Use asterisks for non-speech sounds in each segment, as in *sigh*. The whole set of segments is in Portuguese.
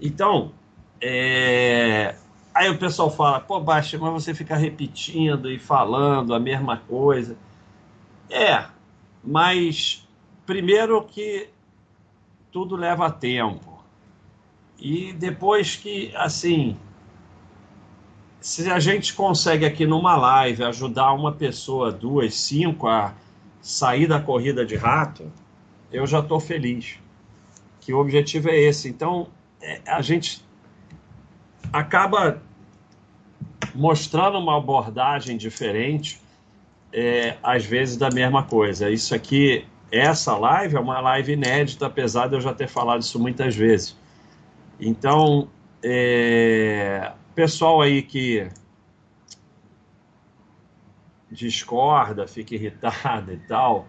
Então, é... aí o pessoal fala, pô, Baixa, mas você fica repetindo e falando a mesma coisa. É, mas primeiro que tudo leva tempo. E depois que, assim, se a gente consegue aqui numa live ajudar uma pessoa, duas, cinco a sair da corrida de rato, eu já estou feliz. Que o objetivo é esse. Então, a gente acaba mostrando uma abordagem diferente, é, às vezes da mesma coisa. Isso aqui, essa live é uma live inédita, apesar de eu já ter falado isso muitas vezes. Então, é, pessoal aí que discorda, fica irritado e tal,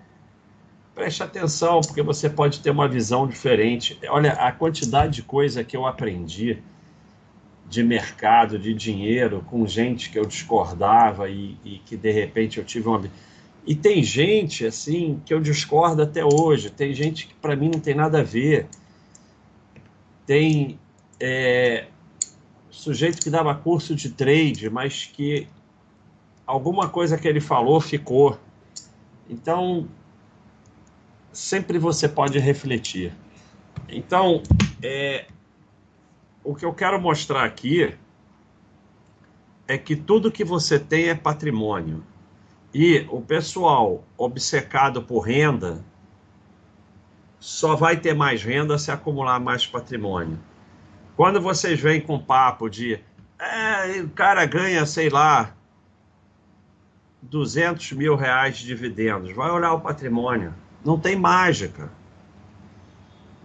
preste atenção, porque você pode ter uma visão diferente. Olha, a quantidade de coisa que eu aprendi de mercado, de dinheiro, com gente que eu discordava e, e que de repente eu tive uma. E tem gente, assim, que eu discordo até hoje, tem gente que para mim não tem nada a ver. Tem. É, sujeito que dava curso de trade, mas que alguma coisa que ele falou ficou. Então, sempre você pode refletir. Então, é, o que eu quero mostrar aqui é que tudo que você tem é patrimônio. E o pessoal obcecado por renda só vai ter mais renda se acumular mais patrimônio. Quando vocês vêm com papo de é, o cara ganha, sei lá, 200 mil reais de dividendos, vai olhar o patrimônio. Não tem mágica.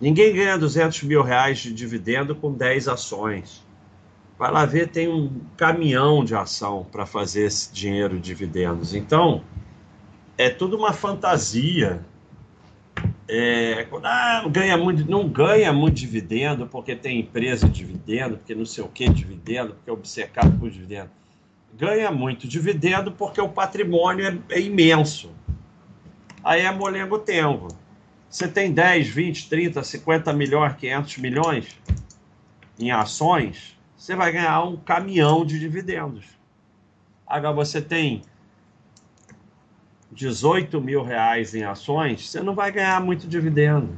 Ninguém ganha 200 mil reais de dividendo com 10 ações. Vai lá ver, tem um caminhão de ação para fazer esse dinheiro de dividendos. Então, é tudo uma fantasia é, ah, ganha muito, não ganha muito dividendo porque tem empresa de dividendo, porque não sei o que dividendo, porque é obcecado por dividendo. Ganha muito dividendo porque o patrimônio é, é imenso. Aí é molengo tempo. Você tem 10, 20, 30, 50 milhões, 500 milhões em ações, você vai ganhar um caminhão de dividendos. Agora você tem 18 mil reais em ações, você não vai ganhar muito dividendo.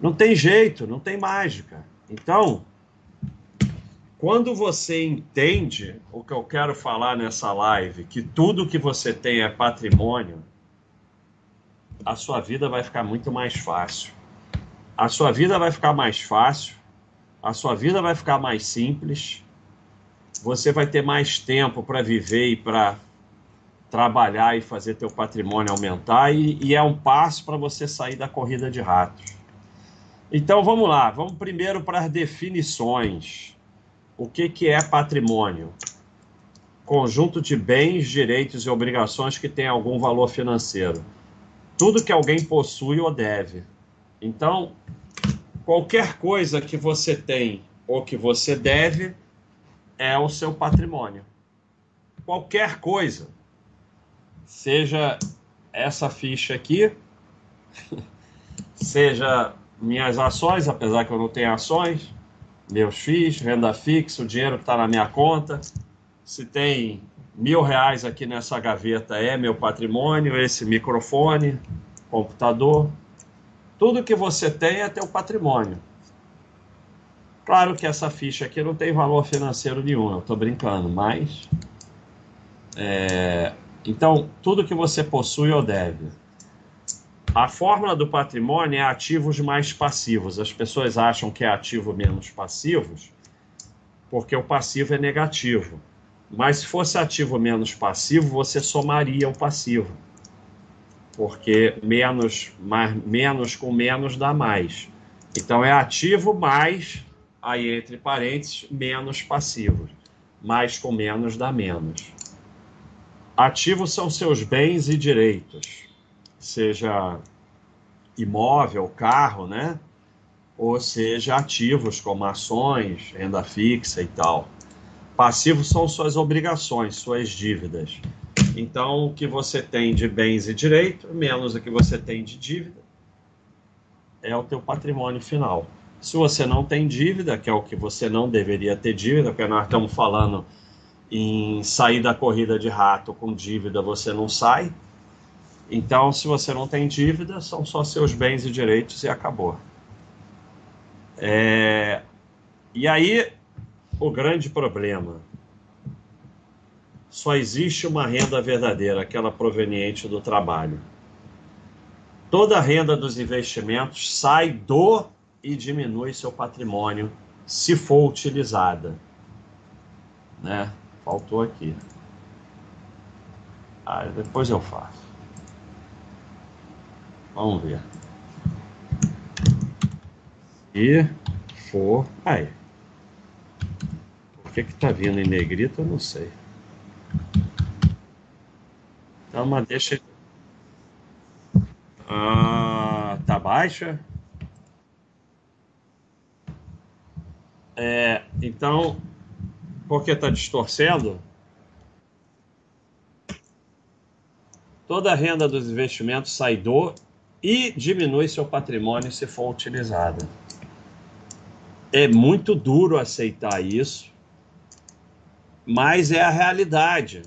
Não tem jeito, não tem mágica. Então, quando você entende o que eu quero falar nessa live, que tudo que você tem é patrimônio, a sua vida vai ficar muito mais fácil. A sua vida vai ficar mais fácil, a sua vida vai ficar mais simples, você vai ter mais tempo para viver e para trabalhar e fazer teu patrimônio aumentar e, e é um passo para você sair da corrida de ratos. Então vamos lá, vamos primeiro para as definições. O que, que é patrimônio? Conjunto de bens, direitos e obrigações que tem algum valor financeiro. Tudo que alguém possui ou deve. Então, qualquer coisa que você tem ou que você deve é o seu patrimônio. Qualquer coisa seja essa ficha aqui, *laughs* seja minhas ações, apesar que eu não tenho ações, meus FIIs, renda fixa, o dinheiro que está na minha conta. Se tem mil reais aqui nessa gaveta é meu patrimônio, esse microfone, computador. Tudo que você tem é teu patrimônio. Claro que essa ficha aqui não tem valor financeiro nenhum, eu estou brincando, mas é, então, tudo que você possui ou deve. A fórmula do patrimônio é ativos mais passivos. As pessoas acham que é ativo menos passivos porque o passivo é negativo. Mas se fosse ativo menos passivo, você somaria o passivo. Porque menos, mais, menos com menos dá mais. Então é ativo mais, aí entre parênteses, menos passivo. Mais com menos dá menos. Ativos são seus bens e direitos, seja imóvel, carro, né? Ou seja, ativos como ações, renda fixa e tal. Passivos são suas obrigações, suas dívidas. Então, o que você tem de bens e direitos, menos o que você tem de dívida, é o teu patrimônio final. Se você não tem dívida, que é o que você não deveria ter dívida, porque nós estamos falando em sair da corrida de rato com dívida, você não sai. Então, se você não tem dívida, são só seus bens e direitos e acabou. É... E aí, o grande problema. Só existe uma renda verdadeira, aquela proveniente do trabalho. Toda a renda dos investimentos sai do e diminui seu patrimônio se for utilizada. Né? Faltou aqui. Ah, depois eu faço. Vamos ver. E for. Aí. Por que que tá vindo em negrito, eu não sei. Então, mas deixa. Ah, tá baixa? É, então, porque está distorcendo, toda a renda dos investimentos sai do e diminui seu patrimônio se for utilizada. É muito duro aceitar isso, mas é a realidade.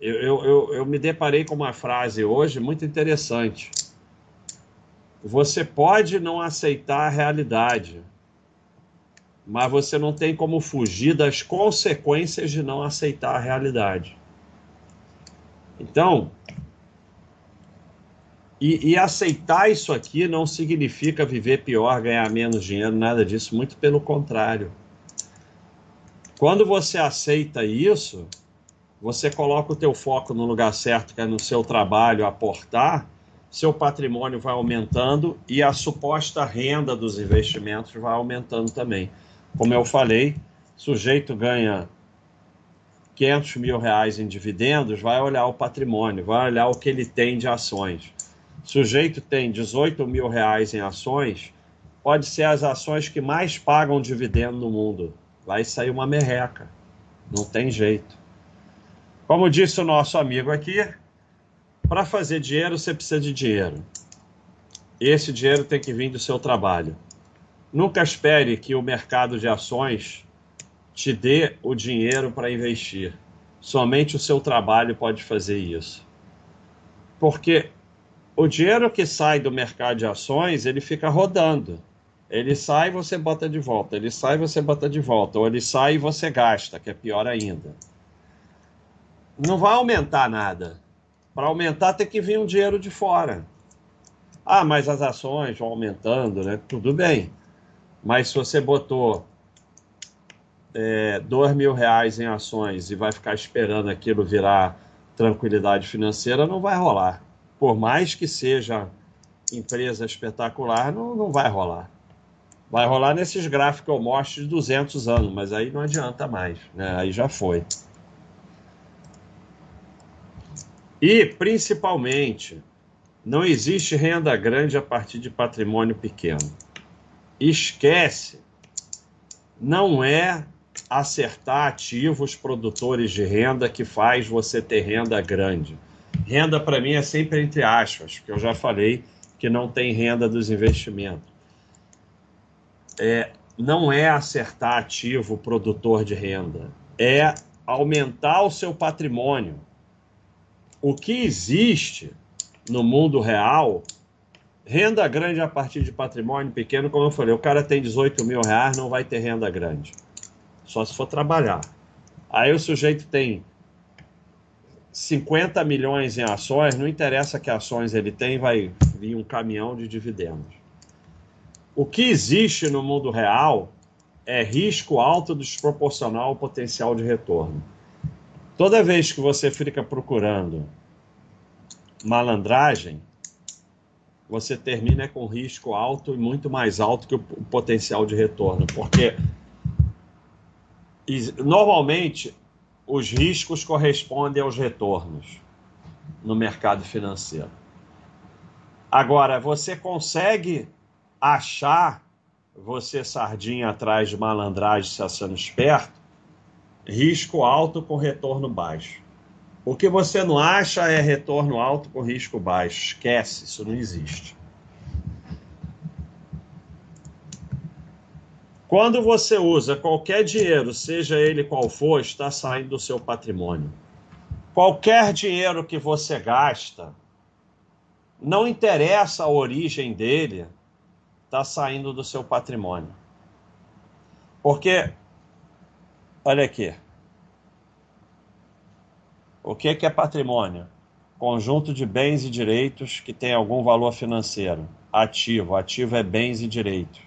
Eu, eu, eu, eu me deparei com uma frase hoje muito interessante. Você pode não aceitar a realidade, mas você não tem como fugir das consequências de não aceitar a realidade. Então, e, e, aceitar isso aqui não significa viver pior, ganhar menos dinheiro, nada disso, muito pelo contrário. Quando você aceita isso, você coloca o teu foco no lugar certo, que é no seu trabalho, aportar, seu patrimônio vai aumentando e a suposta renda dos investimentos vai aumentando também. Como eu falei, sujeito ganha 500 mil reais em dividendos, vai olhar o patrimônio, vai olhar o que ele tem de ações. Sujeito tem 18 mil reais em ações, pode ser as ações que mais pagam dividendo no mundo. Vai sair uma merreca. Não tem jeito. Como disse o nosso amigo aqui, para fazer dinheiro você precisa de dinheiro. Esse dinheiro tem que vir do seu trabalho. Nunca espere que o mercado de ações te dê o dinheiro para investir. Somente o seu trabalho pode fazer isso. Porque o dinheiro que sai do mercado de ações, ele fica rodando. Ele sai você bota de volta. Ele sai você bota de volta. Ou ele sai e você gasta, que é pior ainda. Não vai aumentar nada. Para aumentar tem que vir um dinheiro de fora. Ah, mas as ações vão aumentando, né? Tudo bem. Mas se você botou é, dois mil reais em ações e vai ficar esperando aquilo virar tranquilidade financeira, não vai rolar. Por mais que seja empresa espetacular, não, não vai rolar. Vai rolar nesses gráficos que eu mostro de 200 anos, mas aí não adianta mais, né? aí já foi. E, principalmente, não existe renda grande a partir de patrimônio pequeno esquece, não é acertar ativos produtores de renda que faz você ter renda grande. Renda para mim é sempre entre aspas, porque eu já falei que não tem renda dos investimentos. É, não é acertar ativo produtor de renda, é aumentar o seu patrimônio. O que existe no mundo real Renda grande a partir de patrimônio pequeno, como eu falei, o cara tem 18 mil reais, não vai ter renda grande. Só se for trabalhar. Aí o sujeito tem 50 milhões em ações, não interessa que ações ele tem, vai vir um caminhão de dividendos. O que existe no mundo real é risco alto desproporcional ao potencial de retorno. Toda vez que você fica procurando malandragem, você termina com risco alto e muito mais alto que o potencial de retorno, porque normalmente os riscos correspondem aos retornos no mercado financeiro. Agora, você consegue achar você sardinha atrás de malandragem se achando esperto, risco alto com retorno baixo. O que você não acha é retorno alto com risco baixo. Esquece, isso não existe. Quando você usa qualquer dinheiro, seja ele qual for, está saindo do seu patrimônio. Qualquer dinheiro que você gasta, não interessa a origem dele, está saindo do seu patrimônio. Porque, olha aqui. O que, que é patrimônio? Conjunto de bens e direitos que tem algum valor financeiro. Ativo. Ativo é bens e direitos.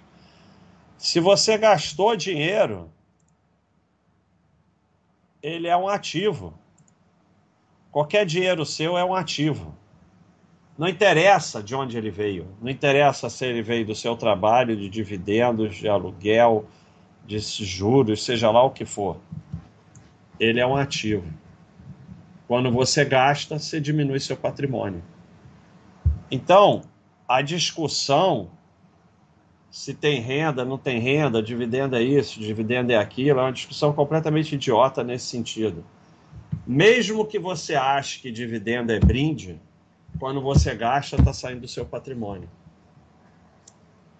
Se você gastou dinheiro, ele é um ativo. Qualquer dinheiro seu é um ativo. Não interessa de onde ele veio. Não interessa se ele veio do seu trabalho, de dividendos, de aluguel, de juros, seja lá o que for. Ele é um ativo. Quando você gasta, você diminui seu patrimônio. Então, a discussão se tem renda, não tem renda, dividendo é isso, dividendo é aquilo, é uma discussão completamente idiota nesse sentido. Mesmo que você ache que dividendo é brinde, quando você gasta, está saindo do seu patrimônio.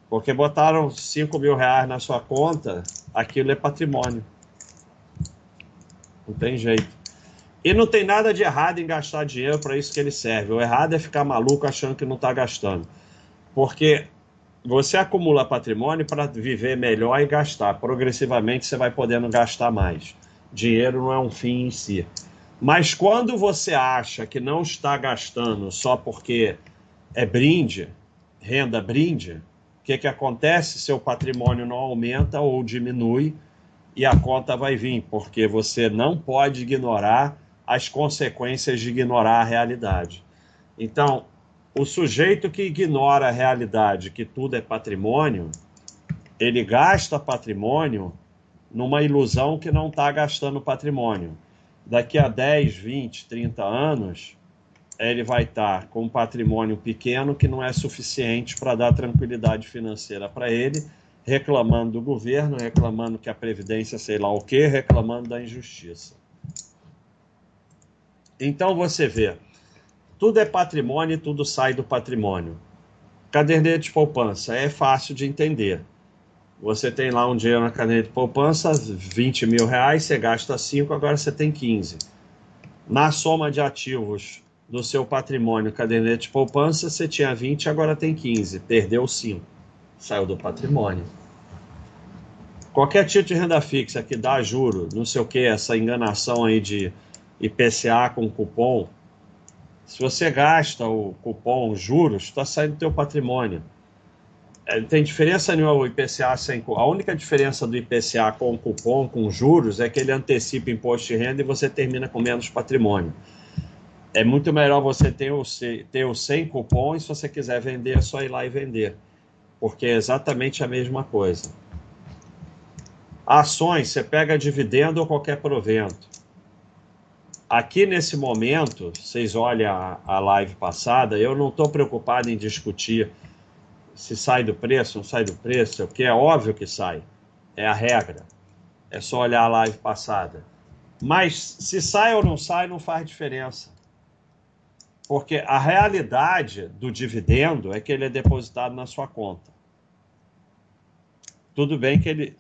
Porque botaram 5 mil reais na sua conta, aquilo é patrimônio. Não tem jeito. E não tem nada de errado em gastar dinheiro para isso que ele serve. O errado é ficar maluco achando que não está gastando. Porque você acumula patrimônio para viver melhor e gastar. Progressivamente você vai podendo gastar mais. Dinheiro não é um fim em si. Mas quando você acha que não está gastando só porque é brinde, renda brinde, o que, que acontece? Seu patrimônio não aumenta ou diminui e a conta vai vir, porque você não pode ignorar as consequências de ignorar a realidade. Então, o sujeito que ignora a realidade, que tudo é patrimônio, ele gasta patrimônio numa ilusão que não está gastando patrimônio. Daqui a 10, 20, 30 anos, ele vai estar com um patrimônio pequeno que não é suficiente para dar tranquilidade financeira para ele, reclamando do governo, reclamando que a Previdência sei lá o quê, reclamando da injustiça. Então você vê, tudo é patrimônio e tudo sai do patrimônio. Caderneta de poupança é fácil de entender. Você tem lá um dinheiro na caderneta de poupança, 20 mil reais, você gasta 5, agora você tem 15. Na soma de ativos do seu patrimônio caderneta de poupança, você tinha 20, agora tem 15. Perdeu 5. Saiu do patrimônio. Qualquer título de renda fixa que dá juro, não sei o que, essa enganação aí de IPCA com cupom, se você gasta o cupom juros, está saindo do teu patrimônio. É, tem diferença nenhuma o IPCA sem A única diferença do IPCA com cupom, com juros, é que ele antecipa imposto de renda e você termina com menos patrimônio é muito melhor você ter o, ter o 100 cupons, se você quiser vender, é só ir lá e vender. Porque é exatamente a mesma coisa. Ações, você pega dividendo ou qualquer provento. Aqui nesse momento, vocês olham a, a live passada, eu não estou preocupado em discutir se sai do preço, não sai do preço, o que é óbvio que sai. É a regra. É só olhar a live passada. Mas se sai ou não sai, não faz diferença. Porque a realidade do dividendo é que ele é depositado na sua conta. Tudo bem que ele,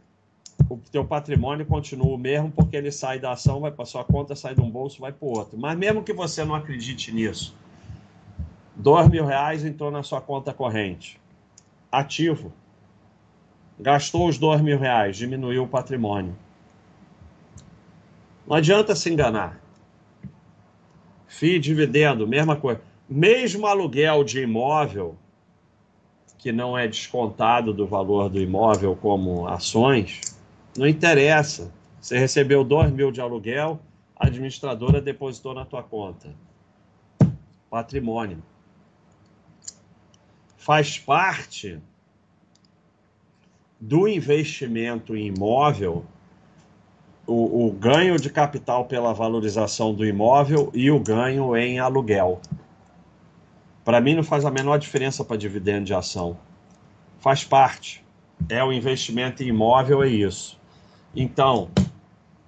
o teu patrimônio continua o mesmo porque ele sai da ação, vai para sua conta, sai de um bolso, vai para o outro. Mas mesmo que você não acredite nisso, dois mil reais entrou na sua conta corrente, ativo, gastou os dois mil reais, diminuiu o patrimônio. Não adianta se enganar. FII, dividendo, mesma coisa. Mesmo aluguel de imóvel, que não é descontado do valor do imóvel como ações, não interessa. Você recebeu 2 mil de aluguel, a administradora depositou na tua conta. Patrimônio. Faz parte do investimento em imóvel o, o, ganho de capital pela valorização do imóvel e o ganho em aluguel. Para mim não faz a menor diferença para dividendo de ação. Faz parte. É o investimento em imóvel, é isso. Então,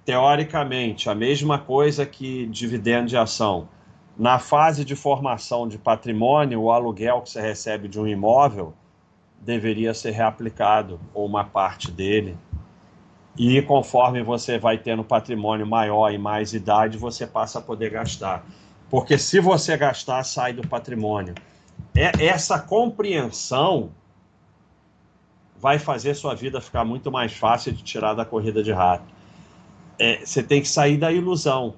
teoricamente, a mesma coisa que dividendo de ação. Na fase de formação de patrimônio, o aluguel que você recebe de um imóvel deveria ser reaplicado, ou uma parte dele. E conforme você vai tendo patrimônio maior e mais idade, você passa a poder gastar. Porque se você gastar, sai do patrimônio. É, essa compreensão vai fazer sua vida ficar muito mais fácil de tirar da corrida de rato. É, você tem que sair da ilusão.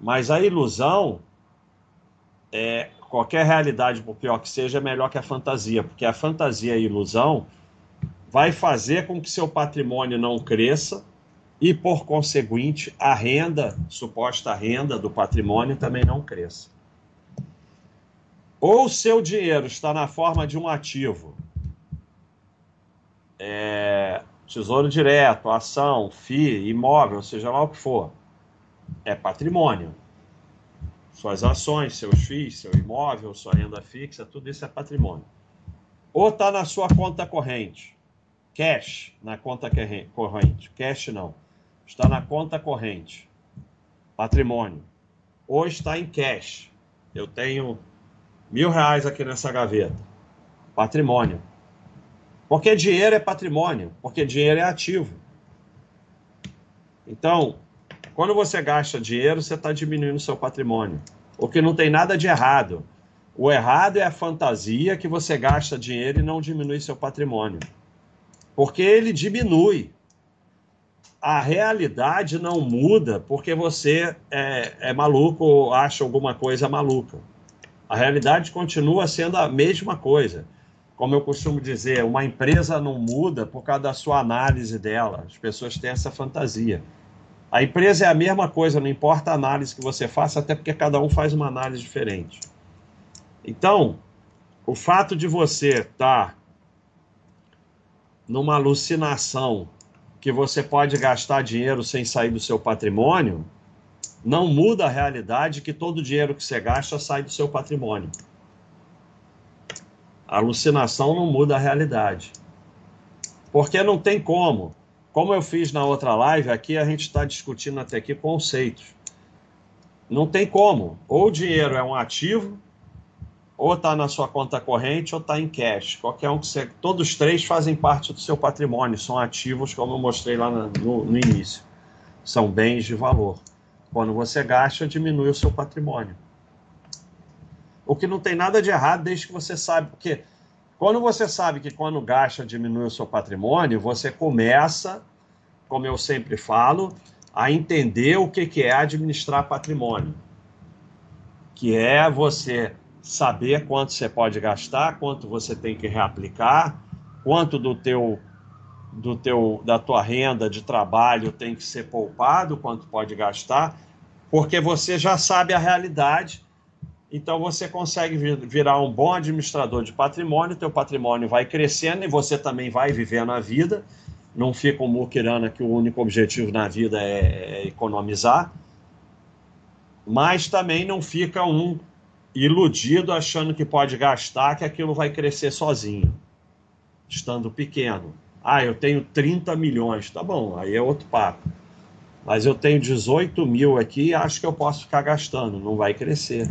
Mas a ilusão, é, qualquer realidade, por pior que seja, é melhor que a fantasia, porque a fantasia e a ilusão vai fazer com que seu patrimônio não cresça e, por conseguinte, a renda, suposta renda do patrimônio também não cresça. Ou seu dinheiro está na forma de um ativo, é, tesouro direto, ação, FII, imóvel, seja lá o que for, é patrimônio. Suas ações, seus FIIs, seu imóvel, sua renda fixa, tudo isso é patrimônio. Ou está na sua conta corrente, cash na conta corrente, cash não, está na conta corrente, patrimônio. Ou está em cash. Eu tenho mil reais aqui nessa gaveta, patrimônio. Porque dinheiro é patrimônio, porque dinheiro é ativo. Então, quando você gasta dinheiro, você está diminuindo seu patrimônio. O que não tem nada de errado. O errado é a fantasia que você gasta dinheiro e não diminui seu patrimônio. Porque ele diminui. A realidade não muda porque você é, é maluco ou acha alguma coisa maluca. A realidade continua sendo a mesma coisa. Como eu costumo dizer, uma empresa não muda por causa da sua análise dela. As pessoas têm essa fantasia. A empresa é a mesma coisa, não importa a análise que você faça, até porque cada um faz uma análise diferente. Então, o fato de você estar tá numa alucinação que você pode gastar dinheiro sem sair do seu patrimônio, não muda a realidade que todo o dinheiro que você gasta sai do seu patrimônio. A alucinação não muda a realidade. Porque não tem como. Como eu fiz na outra live, aqui a gente está discutindo até aqui conceitos. Não tem como. Ou o dinheiro é um ativo, ou está na sua conta corrente, ou está em cash. Qualquer um que você. Todos três fazem parte do seu patrimônio, são ativos, como eu mostrei lá no, no início. São bens de valor. Quando você gasta, diminui o seu patrimônio. O que não tem nada de errado, desde que você sabe, porque quando você sabe que quando gasta diminui o seu patrimônio, você começa, como eu sempre falo, a entender o que é administrar patrimônio. Que é você saber quanto você pode gastar, quanto você tem que reaplicar, quanto do teu do teu da tua renda de trabalho tem que ser poupado, quanto pode gastar, porque você já sabe a realidade então você consegue virar um bom administrador de patrimônio, teu patrimônio vai crescendo e você também vai vivendo a vida. Não fica um muquirana que o único objetivo na vida é, é economizar. Mas também não fica um iludido achando que pode gastar, que aquilo vai crescer sozinho, estando pequeno. Ah, eu tenho 30 milhões, tá bom, aí é outro papo. Mas eu tenho 18 mil aqui e acho que eu posso ficar gastando, não vai crescer.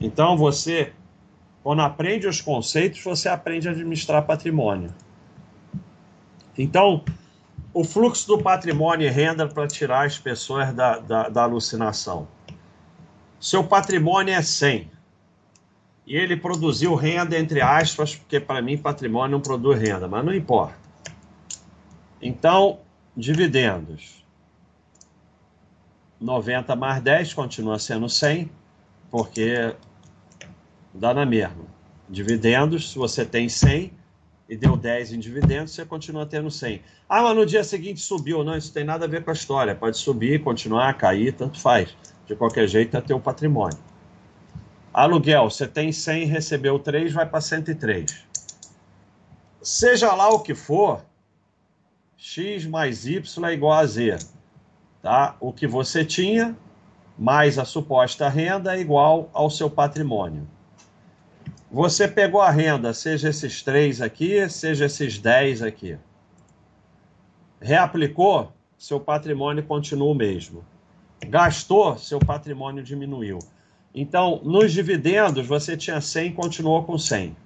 Então você, quando aprende os conceitos, você aprende a administrar patrimônio. Então, o fluxo do patrimônio e renda para tirar as pessoas da, da, da alucinação. Seu patrimônio é 100. E ele produziu renda, entre aspas, porque para mim patrimônio não produz renda, mas não importa. Então, dividendos. 90 mais 10 continua sendo 100, porque dá na mesma. Dividendos, se você tem 100 e deu 10 em dividendos, você continua tendo 100. Ah, mas no dia seguinte subiu. Não, isso tem nada a ver com a história. Pode subir, continuar, cair, tanto faz. De qualquer jeito, é teu patrimônio. Aluguel, você tem 100, recebeu 3, vai para 103. Seja lá o que for, x mais y é igual a z. Tá? O que você tinha mais a suposta renda é igual ao seu patrimônio. Você pegou a renda, seja esses três aqui, seja esses dez aqui. Reaplicou, seu patrimônio continua o mesmo. Gastou, seu patrimônio diminuiu. Então, nos dividendos, você tinha 100 e continuou com 100.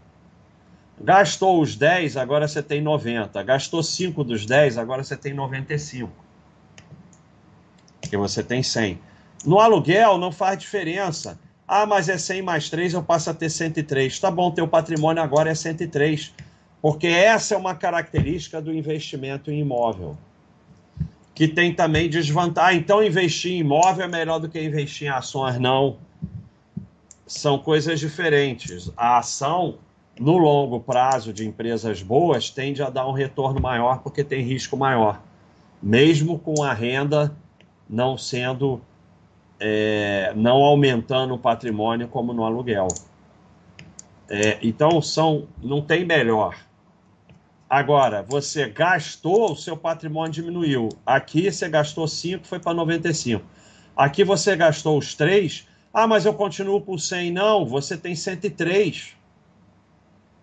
Gastou os 10, agora você tem 90. Gastou 5 dos 10, agora você tem 95. Porque você tem 100. No aluguel não faz diferença. Ah, mas é 100 mais 3, eu passo a ter 103. Tá bom, teu patrimônio agora é 103. Porque essa é uma característica do investimento em imóvel. Que tem também desvantagem. Então investir em imóvel é melhor do que investir em ações. Não. São coisas diferentes. A ação, no longo prazo de empresas boas, tende a dar um retorno maior porque tem risco maior. Mesmo com a renda não sendo é, não aumentando o patrimônio como no aluguel. É, então, são, não tem melhor. Agora, você gastou, o seu patrimônio diminuiu. Aqui você gastou 5, foi para 95. Aqui você gastou os 3. Ah, mas eu continuo por 100. Não, você tem 103.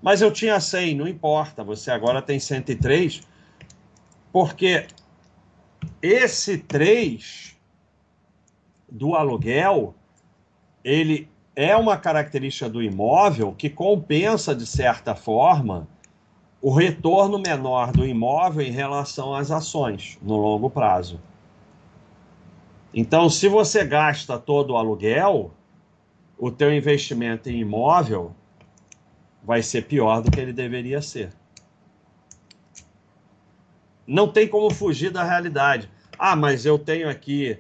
Mas eu tinha 100, não importa. Você agora tem 103. Porque esse 3 do aluguel, ele é uma característica do imóvel que compensa, de certa forma, o retorno menor do imóvel em relação às ações no longo prazo. Então, se você gasta todo o aluguel, o teu investimento em imóvel vai ser pior do que ele deveria ser. Não tem como fugir da realidade. Ah, mas eu tenho aqui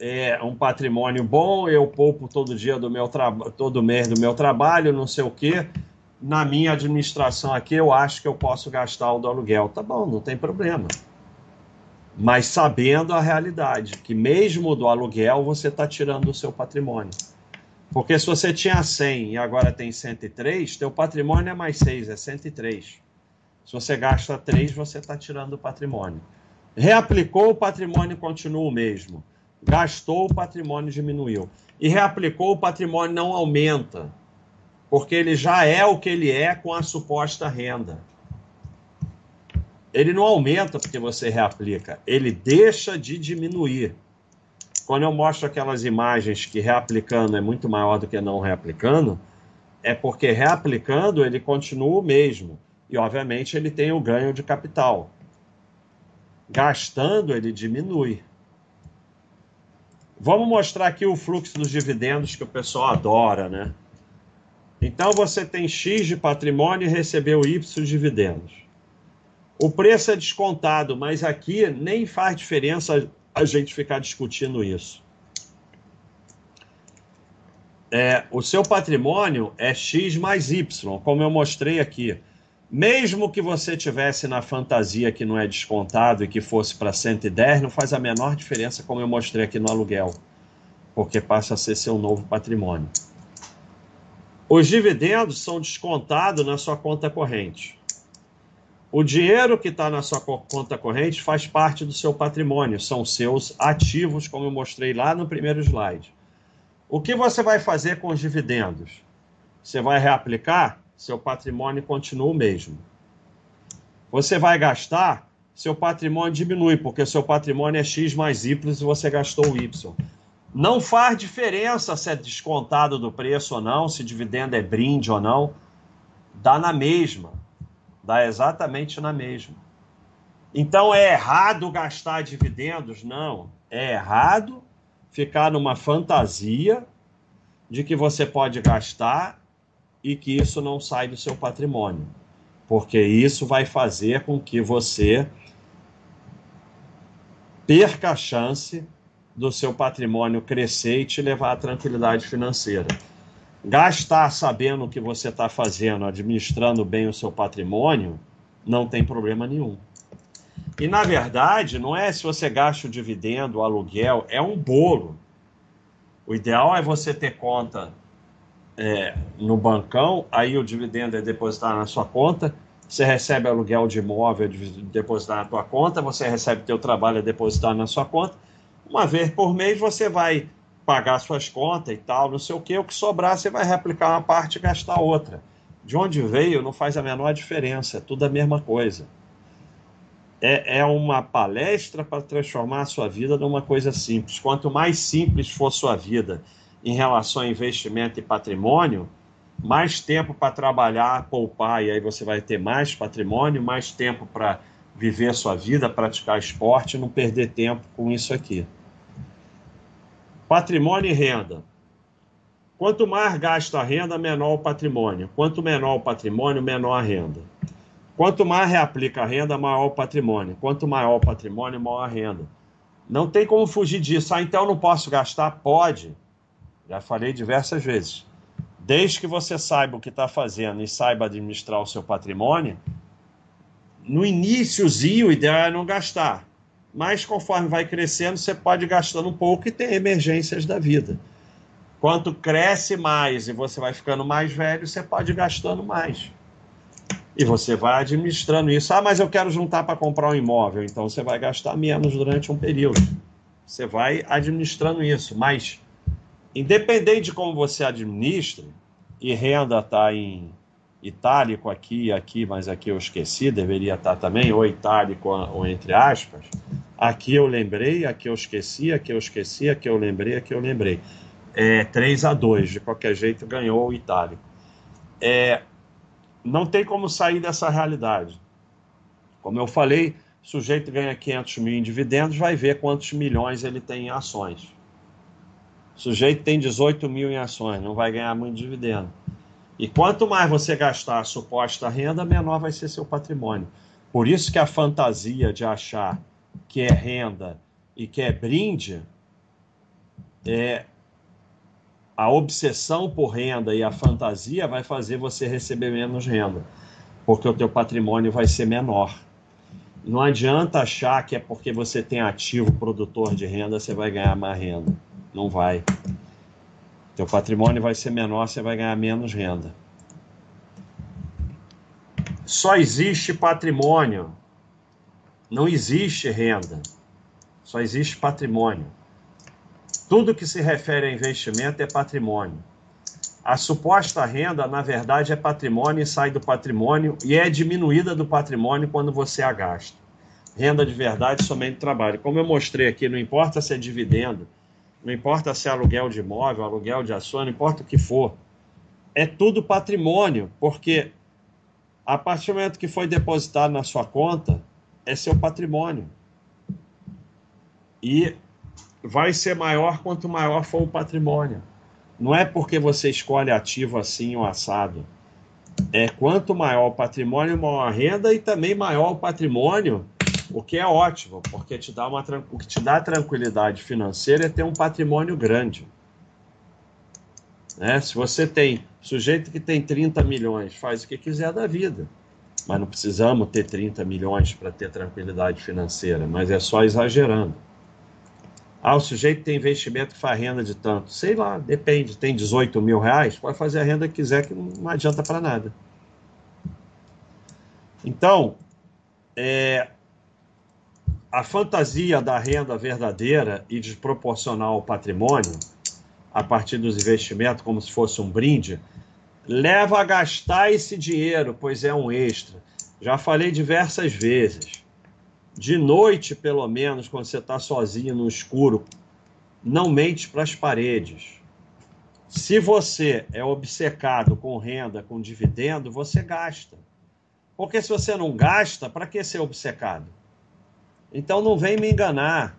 é, um patrimônio bom, eu poupo todo dia do meu todo mês do meu trabalho, não sei o quê. Na minha administração aqui, eu acho que eu posso gastar o do aluguel. Tá bom, não tem problema. Mas sabendo a realidade, que mesmo do aluguel você está tirando o seu patrimônio. Porque se você tinha 100 e agora tem 103, teu patrimônio é mais 6, é 103. Se você gasta 3, você está tirando o patrimônio. Reaplicou, o patrimônio continua o mesmo gastou, o patrimônio diminuiu. E reaplicou, o patrimônio não aumenta, porque ele já é o que ele é com a suposta renda. Ele não aumenta porque você reaplica, ele deixa de diminuir. Quando eu mostro aquelas imagens que reaplicando é muito maior do que não reaplicando, é porque reaplicando ele continua o mesmo. E, obviamente, ele tem o ganho de capital. Gastando, ele diminui. Vamos mostrar aqui o fluxo dos dividendos que o pessoal adora, né? Então você tem X de patrimônio e recebeu Y de dividendos. O preço é descontado, mas aqui nem faz diferença a gente ficar discutindo isso. É, o seu patrimônio é X mais Y, como eu mostrei aqui. Mesmo que você tivesse na fantasia que não é descontado e que fosse para 110, não faz a menor diferença, como eu mostrei aqui no aluguel, porque passa a ser seu novo patrimônio. Os dividendos são descontados na sua conta corrente. O dinheiro que está na sua conta corrente faz parte do seu patrimônio, são seus ativos, como eu mostrei lá no primeiro slide. O que você vai fazer com os dividendos? Você vai reaplicar? Seu patrimônio continua o mesmo. Você vai gastar, seu patrimônio diminui, porque seu patrimônio é X mais Y e você gastou Y. Não faz diferença se é descontado do preço ou não, se dividendo é brinde ou não. Dá na mesma. Dá exatamente na mesma. Então é errado gastar dividendos? Não. É errado ficar numa fantasia de que você pode gastar e que isso não sai do seu patrimônio, porque isso vai fazer com que você perca a chance do seu patrimônio crescer e te levar à tranquilidade financeira. Gastar sabendo o que você está fazendo, administrando bem o seu patrimônio, não tem problema nenhum. E na verdade, não é se você gasta o dividendo, o aluguel, é um bolo. O ideal é você ter conta é, no bancão, aí o dividendo é depositado na sua conta, você recebe aluguel de imóvel depositado na tua conta, você recebe teu trabalho é depositado na sua conta. Uma vez por mês você vai pagar suas contas e tal, não sei o que, o que sobrar você vai replicar uma parte e gastar outra. De onde veio não faz a menor diferença, é tudo a mesma coisa. É, é uma palestra para transformar a sua vida numa coisa simples. Quanto mais simples for sua vida, em relação a investimento e patrimônio, mais tempo para trabalhar, poupar, e aí você vai ter mais patrimônio, mais tempo para viver a sua vida, praticar esporte, não perder tempo com isso aqui. Patrimônio e renda. Quanto mais gasta a renda, menor o patrimônio. Quanto menor o patrimônio, menor a renda. Quanto mais reaplica a renda, maior o patrimônio. Quanto maior o patrimônio, maior a renda. Não tem como fugir disso. Ah, então eu não posso gastar? Pode. Já falei diversas vezes. Desde que você saiba o que está fazendo e saiba administrar o seu patrimônio, no iníciozinho o ideal é não gastar. Mas conforme vai crescendo, você pode gastando um pouco e tem emergências da vida. Quanto cresce mais e você vai ficando mais velho, você pode ir gastando mais. E você vai administrando isso. Ah, mas eu quero juntar para comprar um imóvel. Então você vai gastar menos durante um período. Você vai administrando isso. Mas, independente de como você administra, e renda está em itálico aqui e aqui, mas aqui eu esqueci, deveria estar tá também, ou itálico ou entre aspas. Aqui eu lembrei, aqui eu esqueci, aqui eu esqueci, aqui eu lembrei, aqui eu lembrei é, 3 a 2 de qualquer jeito ganhou o Itálico. É, não tem como sair dessa realidade. Como eu falei, o sujeito ganha 500 mil em dividendos, vai ver quantos milhões ele tem em ações. O sujeito tem 18 mil em ações, não vai ganhar muito dividendo. E quanto mais você gastar a suposta renda, menor vai ser seu patrimônio. Por isso que a fantasia de achar que é renda e que é brinde é, a obsessão por renda e a fantasia vai fazer você receber menos renda, porque o teu patrimônio vai ser menor. Não adianta achar que é porque você tem ativo produtor de renda, você vai ganhar mais renda. Não vai. Teu patrimônio vai ser menor, você vai ganhar menos renda. Só existe patrimônio. Não existe renda. Só existe patrimônio. Tudo que se refere a investimento é patrimônio. A suposta renda, na verdade, é patrimônio e sai do patrimônio e é diminuída do patrimônio quando você a gasta. Renda de verdade somente trabalho. Como eu mostrei aqui, não importa se é dividendo, não importa se é aluguel de imóvel, aluguel de ação, não importa o que for. É tudo patrimônio, porque a partir do momento que foi depositado na sua conta, é seu patrimônio. E vai ser maior quanto maior for o patrimônio. Não é porque você escolhe ativo assim ou assado. É quanto maior o patrimônio, maior a renda e também maior o patrimônio, o que é ótimo, porque te dá uma, o que te dá tranquilidade financeira é ter um patrimônio grande. Né? Se você tem sujeito que tem 30 milhões, faz o que quiser da vida. Mas não precisamos ter 30 milhões para ter tranquilidade financeira, mas é só exagerando. Ah, o sujeito tem investimento que faz renda de tanto. Sei lá, depende. Tem 18 mil reais, pode fazer a renda que quiser, que não adianta para nada. Então, é, a fantasia da renda verdadeira e desproporcional ao patrimônio, a partir dos investimentos, como se fosse um brinde, leva a gastar esse dinheiro, pois é um extra. Já falei diversas vezes de noite, pelo menos, quando você está sozinho no escuro, não mente para as paredes. Se você é obcecado com renda, com dividendo, você gasta. Porque se você não gasta, para que ser obcecado? Então não vem me enganar.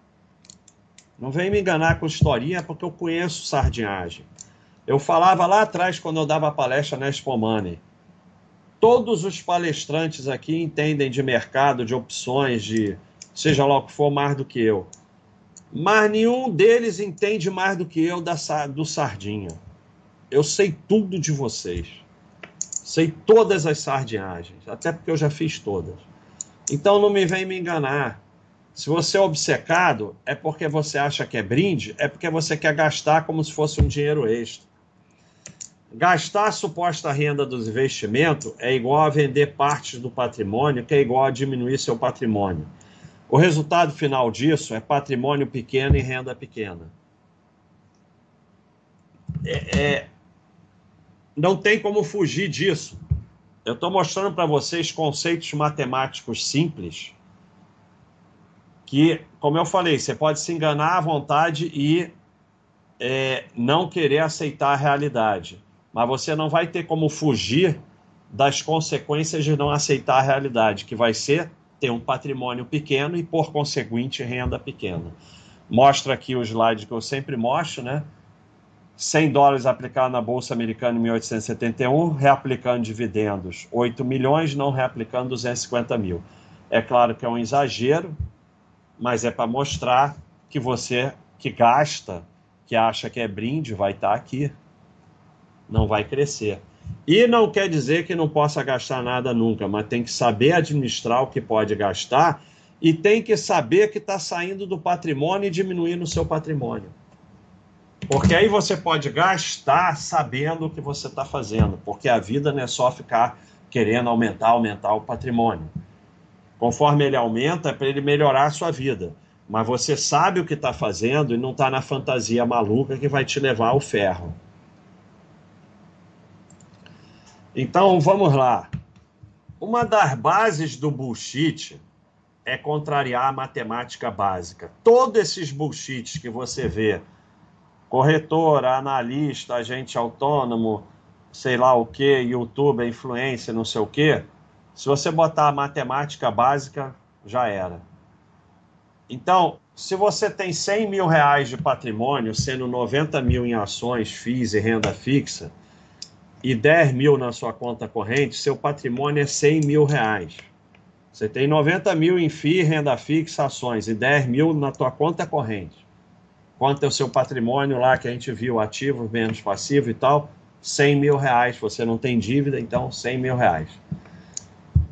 Não vem me enganar com historinha, porque eu conheço sardinhagem. Eu falava lá atrás, quando eu dava palestra na Expo Money, todos os palestrantes aqui entendem de mercado, de opções, de seja lá o que for, mais do que eu. Mas nenhum deles entende mais do que eu da, do Sardinha. Eu sei tudo de vocês. Sei todas as sardinhagens, até porque eu já fiz todas. Então não me vem me enganar. Se você é obcecado, é porque você acha que é brinde, é porque você quer gastar como se fosse um dinheiro extra. Gastar a suposta renda dos investimentos é igual a vender partes do patrimônio, que é igual a diminuir seu patrimônio. O resultado final disso é patrimônio pequeno e renda pequena. É, é, não tem como fugir disso. Eu estou mostrando para vocês conceitos matemáticos simples que, como eu falei, você pode se enganar à vontade e é, não querer aceitar a realidade mas você não vai ter como fugir das consequências de não aceitar a realidade, que vai ser ter um patrimônio pequeno e, por conseguinte, renda pequena. Mostra aqui o slide que eu sempre mostro, né? 100 dólares aplicado na Bolsa Americana em 1871, reaplicando dividendos 8 milhões, não reaplicando 250 mil. É claro que é um exagero, mas é para mostrar que você que gasta, que acha que é brinde, vai estar tá aqui. Não vai crescer. E não quer dizer que não possa gastar nada nunca, mas tem que saber administrar o que pode gastar e tem que saber que está saindo do patrimônio e diminuir no seu patrimônio. Porque aí você pode gastar sabendo o que você está fazendo, porque a vida não é só ficar querendo aumentar, aumentar o patrimônio. Conforme ele aumenta, é para ele melhorar a sua vida. Mas você sabe o que está fazendo e não está na fantasia maluca que vai te levar ao ferro. Então, vamos lá. Uma das bases do bullshit é contrariar a matemática básica. Todos esses bullshits que você vê, corretora, analista, agente autônomo, sei lá o que, youtuber, influência, não sei o que, se você botar a matemática básica, já era. Então, se você tem 100 mil reais de patrimônio, sendo 90 mil em ações, FIIs e renda fixa, e 10 mil na sua conta corrente, seu patrimônio é 100 mil reais. Você tem 90 mil em FII, renda fixa, ações, e 10 mil na tua conta corrente. Quanto é o seu patrimônio lá que a gente viu, ativo menos passivo e tal? 100 mil reais. Você não tem dívida, então 100 mil reais.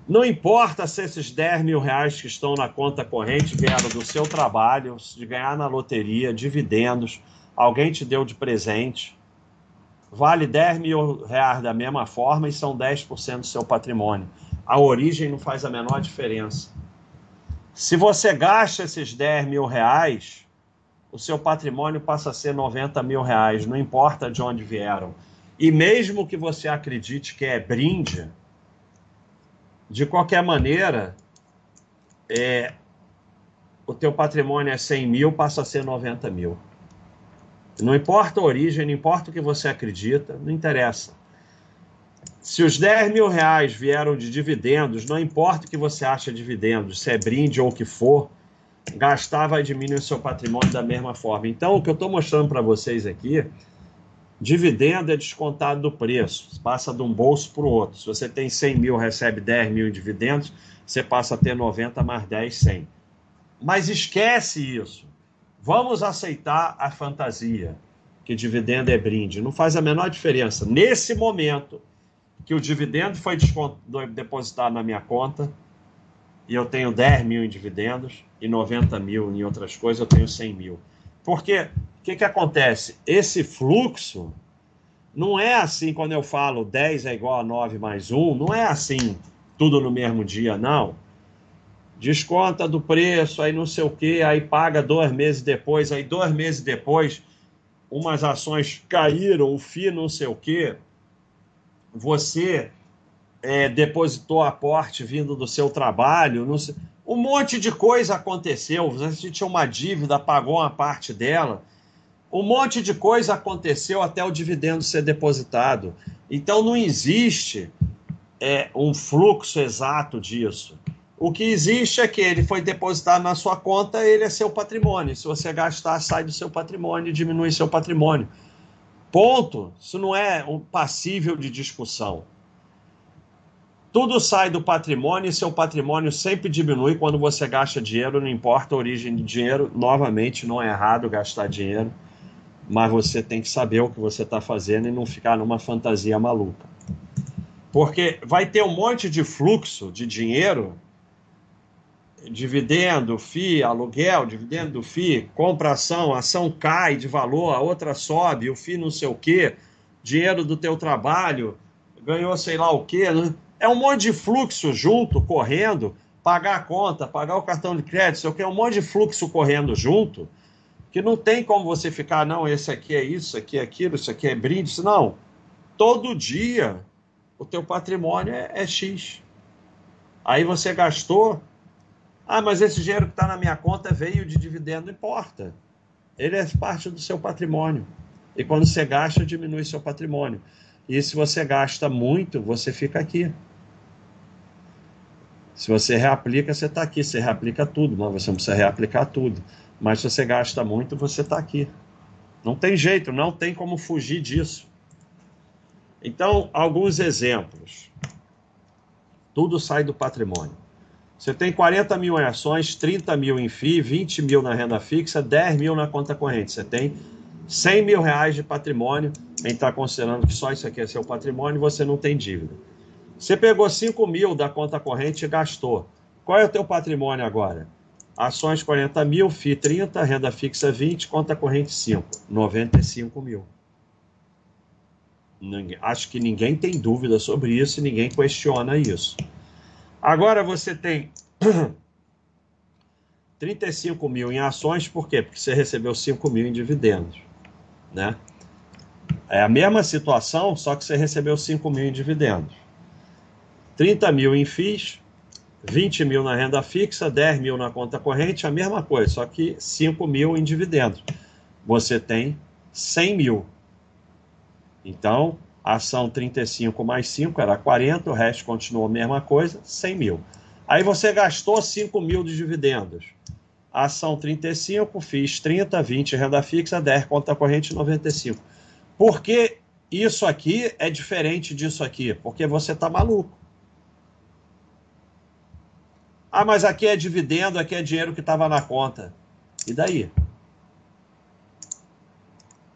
Não importa se esses 10 mil reais que estão na conta corrente vieram do seu trabalho, de ganhar na loteria, dividendos, alguém te deu de presente, vale 10 mil reais da mesma forma e são 10% do seu patrimônio. A origem não faz a menor diferença. Se você gasta esses 10 mil reais, o seu patrimônio passa a ser 90 mil reais, não importa de onde vieram. E mesmo que você acredite que é brinde, de qualquer maneira, é, o teu patrimônio é 100 mil, passa a ser 90 mil. Não importa a origem, não importa o que você acredita, não interessa. Se os 10 mil reais vieram de dividendos, não importa o que você acha de dividendos, se é brinde ou o que for, gastar vai diminuir o seu patrimônio da mesma forma. Então, o que eu estou mostrando para vocês aqui, dividendo é descontado do preço, passa de um bolso para o outro. Se você tem 100 mil, recebe 10 mil em dividendos, você passa a ter 90 mais 10, 100. Mas esquece isso. Vamos aceitar a fantasia que dividendo é brinde. Não faz a menor diferença. Nesse momento que o dividendo foi depositado na minha conta e eu tenho 10 mil em dividendos e 90 mil em outras coisas, eu tenho 100 mil. Porque o que, que acontece? Esse fluxo não é assim quando eu falo 10 é igual a 9 mais 1, não é assim tudo no mesmo dia, não. Desconta do preço, aí não sei o que, aí paga dois meses depois, aí dois meses depois umas ações caíram, o FI não sei o que, você é, depositou aporte vindo do seu trabalho, não sei, um monte de coisa aconteceu, você tinha uma dívida, pagou uma parte dela, um monte de coisa aconteceu até o dividendo ser depositado. Então não existe é, um fluxo exato disso. O que existe é que ele foi depositado na sua conta, ele é seu patrimônio. Se você gastar, sai do seu patrimônio, diminui seu patrimônio. Ponto. Isso não é um passível de discussão. Tudo sai do patrimônio e seu patrimônio sempre diminui quando você gasta dinheiro, não importa a origem de dinheiro. Novamente, não é errado gastar dinheiro, mas você tem que saber o que você está fazendo e não ficar numa fantasia maluca. Porque vai ter um monte de fluxo de dinheiro dividendo, FI, aluguel, dividendo do FI, compra ação, ação cai de valor, a outra sobe, o FI não sei o quê, dinheiro do teu trabalho, ganhou sei lá o quê. Né? É um monte de fluxo junto, correndo, pagar a conta, pagar o cartão de crédito, sei o quê, é um monte de fluxo correndo junto, que não tem como você ficar, não, esse aqui é isso, aqui é aquilo, isso aqui é brinde, não. Todo dia o teu patrimônio é, é X. Aí você gastou ah, mas esse dinheiro que está na minha conta veio de dividendo, importa. Ele é parte do seu patrimônio. E quando você gasta, diminui seu patrimônio. E se você gasta muito, você fica aqui. Se você reaplica, você está aqui. Você reaplica tudo, mas você não precisa reaplicar tudo. Mas se você gasta muito, você está aqui. Não tem jeito, não tem como fugir disso. Então, alguns exemplos. Tudo sai do patrimônio. Você tem 40 mil em ações, 30 mil em FII, 20 mil na renda fixa, 10 mil na conta corrente. Você tem 100 mil reais de patrimônio. Em estar tá considerando que só isso aqui é seu patrimônio, você não tem dívida. Você pegou 5 mil da conta corrente e gastou. Qual é o teu patrimônio agora? Ações 40 mil, FI 30, renda fixa 20, conta corrente 5. 95 mil. Acho que ninguém tem dúvida sobre isso ninguém questiona isso. Agora você tem *clears throat* 35 mil em ações, por quê? Porque você recebeu 5 mil em dividendos. Né? É a mesma situação, só que você recebeu 5 mil em dividendos. 30 mil em FIIs, 20 mil na renda fixa, 10 mil na conta corrente, a mesma coisa, só que 5 mil em dividendos. Você tem 100 mil. Então, a ação 35 mais 5 era 40, o resto continuou a mesma coisa, 100 mil. Aí você gastou 5 mil de dividendos. Ação 35, fiz 30, 20 renda fixa, 10 conta corrente, 95. Por que isso aqui é diferente disso aqui? Porque você está maluco. Ah, mas aqui é dividendo, aqui é dinheiro que estava na conta. E daí?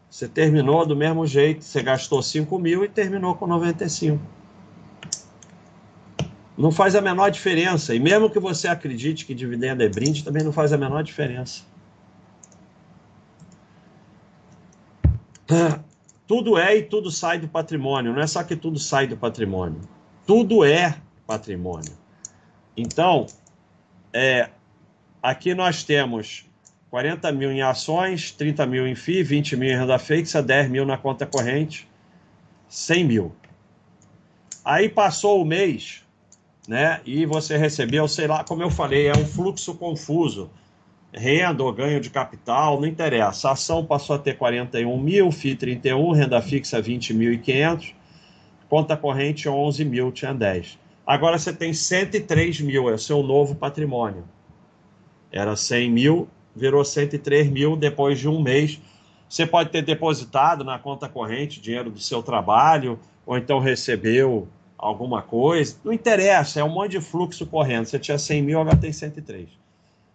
Você terminou do mesmo jeito, você gastou 5 mil e terminou com 95. Não faz a menor diferença. E mesmo que você acredite que dividendo é brinde, também não faz a menor diferença. *clears throat* Tudo é e tudo sai do patrimônio. Não é só que tudo sai do patrimônio. Tudo é patrimônio. Então, é, aqui nós temos 40 mil em ações, 30 mil em FII, 20 mil em renda fixa, 10 mil na conta corrente, 100 mil. Aí passou o mês, né? E você recebeu, sei lá, como eu falei, é um fluxo confuso. Renda ou ganho de capital, não interessa. A ação passou a ter 41 mil, FII 31, renda fixa 20.500, conta corrente 11 mil, tinha 10. Agora você tem 103 mil, é o seu novo patrimônio. Era 100 mil, virou 103 mil depois de um mês. Você pode ter depositado na conta corrente dinheiro do seu trabalho, ou então recebeu alguma coisa. Não interessa, é um monte de fluxo correndo. Você tinha 100 mil, agora tem 103.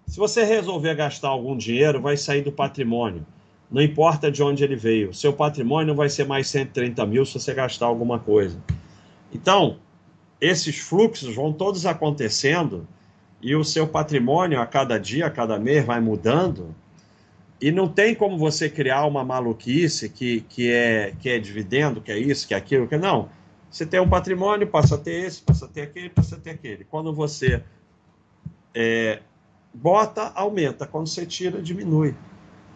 Se você resolver gastar algum dinheiro, vai sair do patrimônio. Não importa de onde ele veio. Seu patrimônio vai ser mais 130 mil se você gastar alguma coisa. Então, esses fluxos vão todos acontecendo e o seu patrimônio a cada dia, a cada mês vai mudando. E não tem como você criar uma maluquice que, que, é, que é dividendo, que é isso, que é aquilo, que não. Você tem um patrimônio, passa a ter esse, passa a ter aquele, passa a ter aquele. Quando você é, bota, aumenta. Quando você tira, diminui.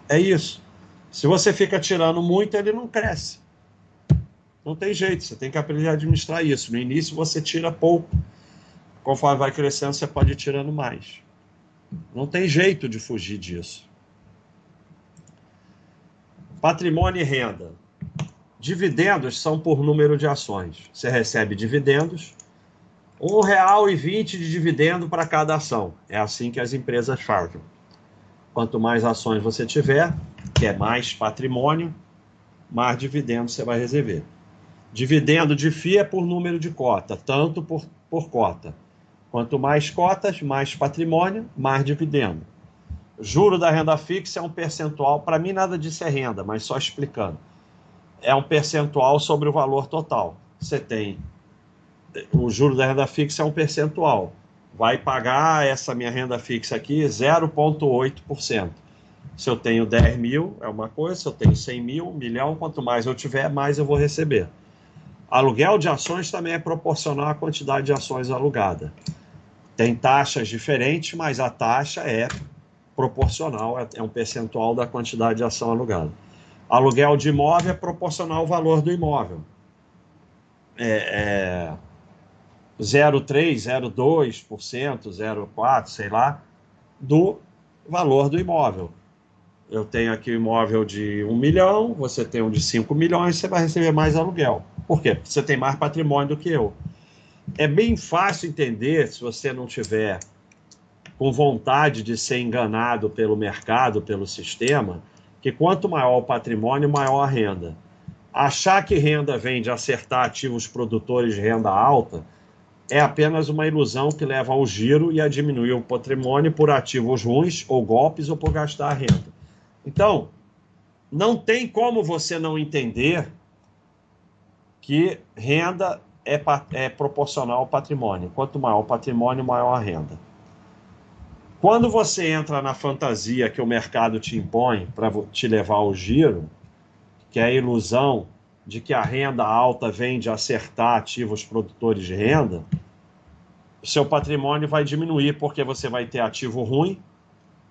É isso. Se você fica tirando muito, ele não cresce. Não tem jeito, você tem que aprender a administrar isso. No início você tira pouco, conforme vai crescendo, você pode ir tirando mais. Não tem jeito de fugir disso. Patrimônio e renda. Dividendos são por número de ações. Você recebe dividendos, R$ 1,20 de dividendo para cada ação. É assim que as empresas fazem. Quanto mais ações você tiver, que é mais patrimônio, mais dividendos você vai receber. Dividendo de FII é por número de cota, tanto por, por cota. Quanto mais cotas, mais patrimônio, mais dividendo. Juro da renda fixa é um percentual, para mim nada disso é renda, mas só explicando. É um percentual sobre o valor total. Você tem o juro da renda fixa é um percentual. Vai pagar essa minha renda fixa aqui 0,8%. Se eu tenho 10 mil, é uma coisa. Se eu tenho 100 mil, milhão, quanto mais eu tiver, mais eu vou receber. Aluguel de ações também é proporcional à quantidade de ações alugada. Tem taxas diferentes, mas a taxa é proporcional, é, é um percentual da quantidade de ação alugada. Aluguel de imóvel é proporcional ao valor do imóvel. É, é 0,3%, 0,2%, 0,4%, sei lá, do valor do imóvel. Eu tenho aqui um imóvel de 1 milhão, você tem um de 5 milhões, você vai receber mais aluguel. Por quê? Porque você tem mais patrimônio do que eu. É bem fácil entender se você não tiver com vontade de ser enganado pelo mercado, pelo sistema, que quanto maior o patrimônio, maior a renda. Achar que renda vem de acertar ativos produtores de renda alta é apenas uma ilusão que leva ao giro e a diminuir o patrimônio por ativos ruins ou golpes ou por gastar a renda. Então, não tem como você não entender que renda é, é proporcional ao patrimônio. Quanto maior o patrimônio, maior a renda. Quando você entra na fantasia que o mercado te impõe para te levar ao giro, que é a ilusão de que a renda alta vem de acertar ativos produtores de renda, seu patrimônio vai diminuir porque você vai ter ativo ruim.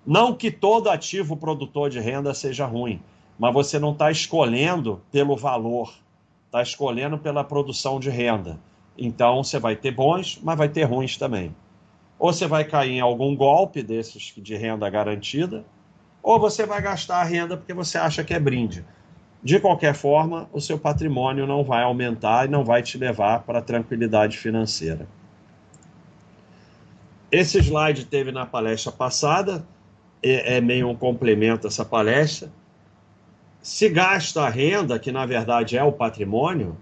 Não que todo ativo produtor de renda seja ruim, mas você não está escolhendo pelo valor, está escolhendo pela produção de renda. Então você vai ter bons, mas vai ter ruins também. Ou você vai cair em algum golpe desses de renda garantida, ou você vai gastar a renda porque você acha que é brinde. De qualquer forma, o seu patrimônio não vai aumentar e não vai te levar para a tranquilidade financeira. Esse slide teve na palestra passada, é, é meio um complemento essa palestra. Se gasta a renda, que na verdade é o patrimônio,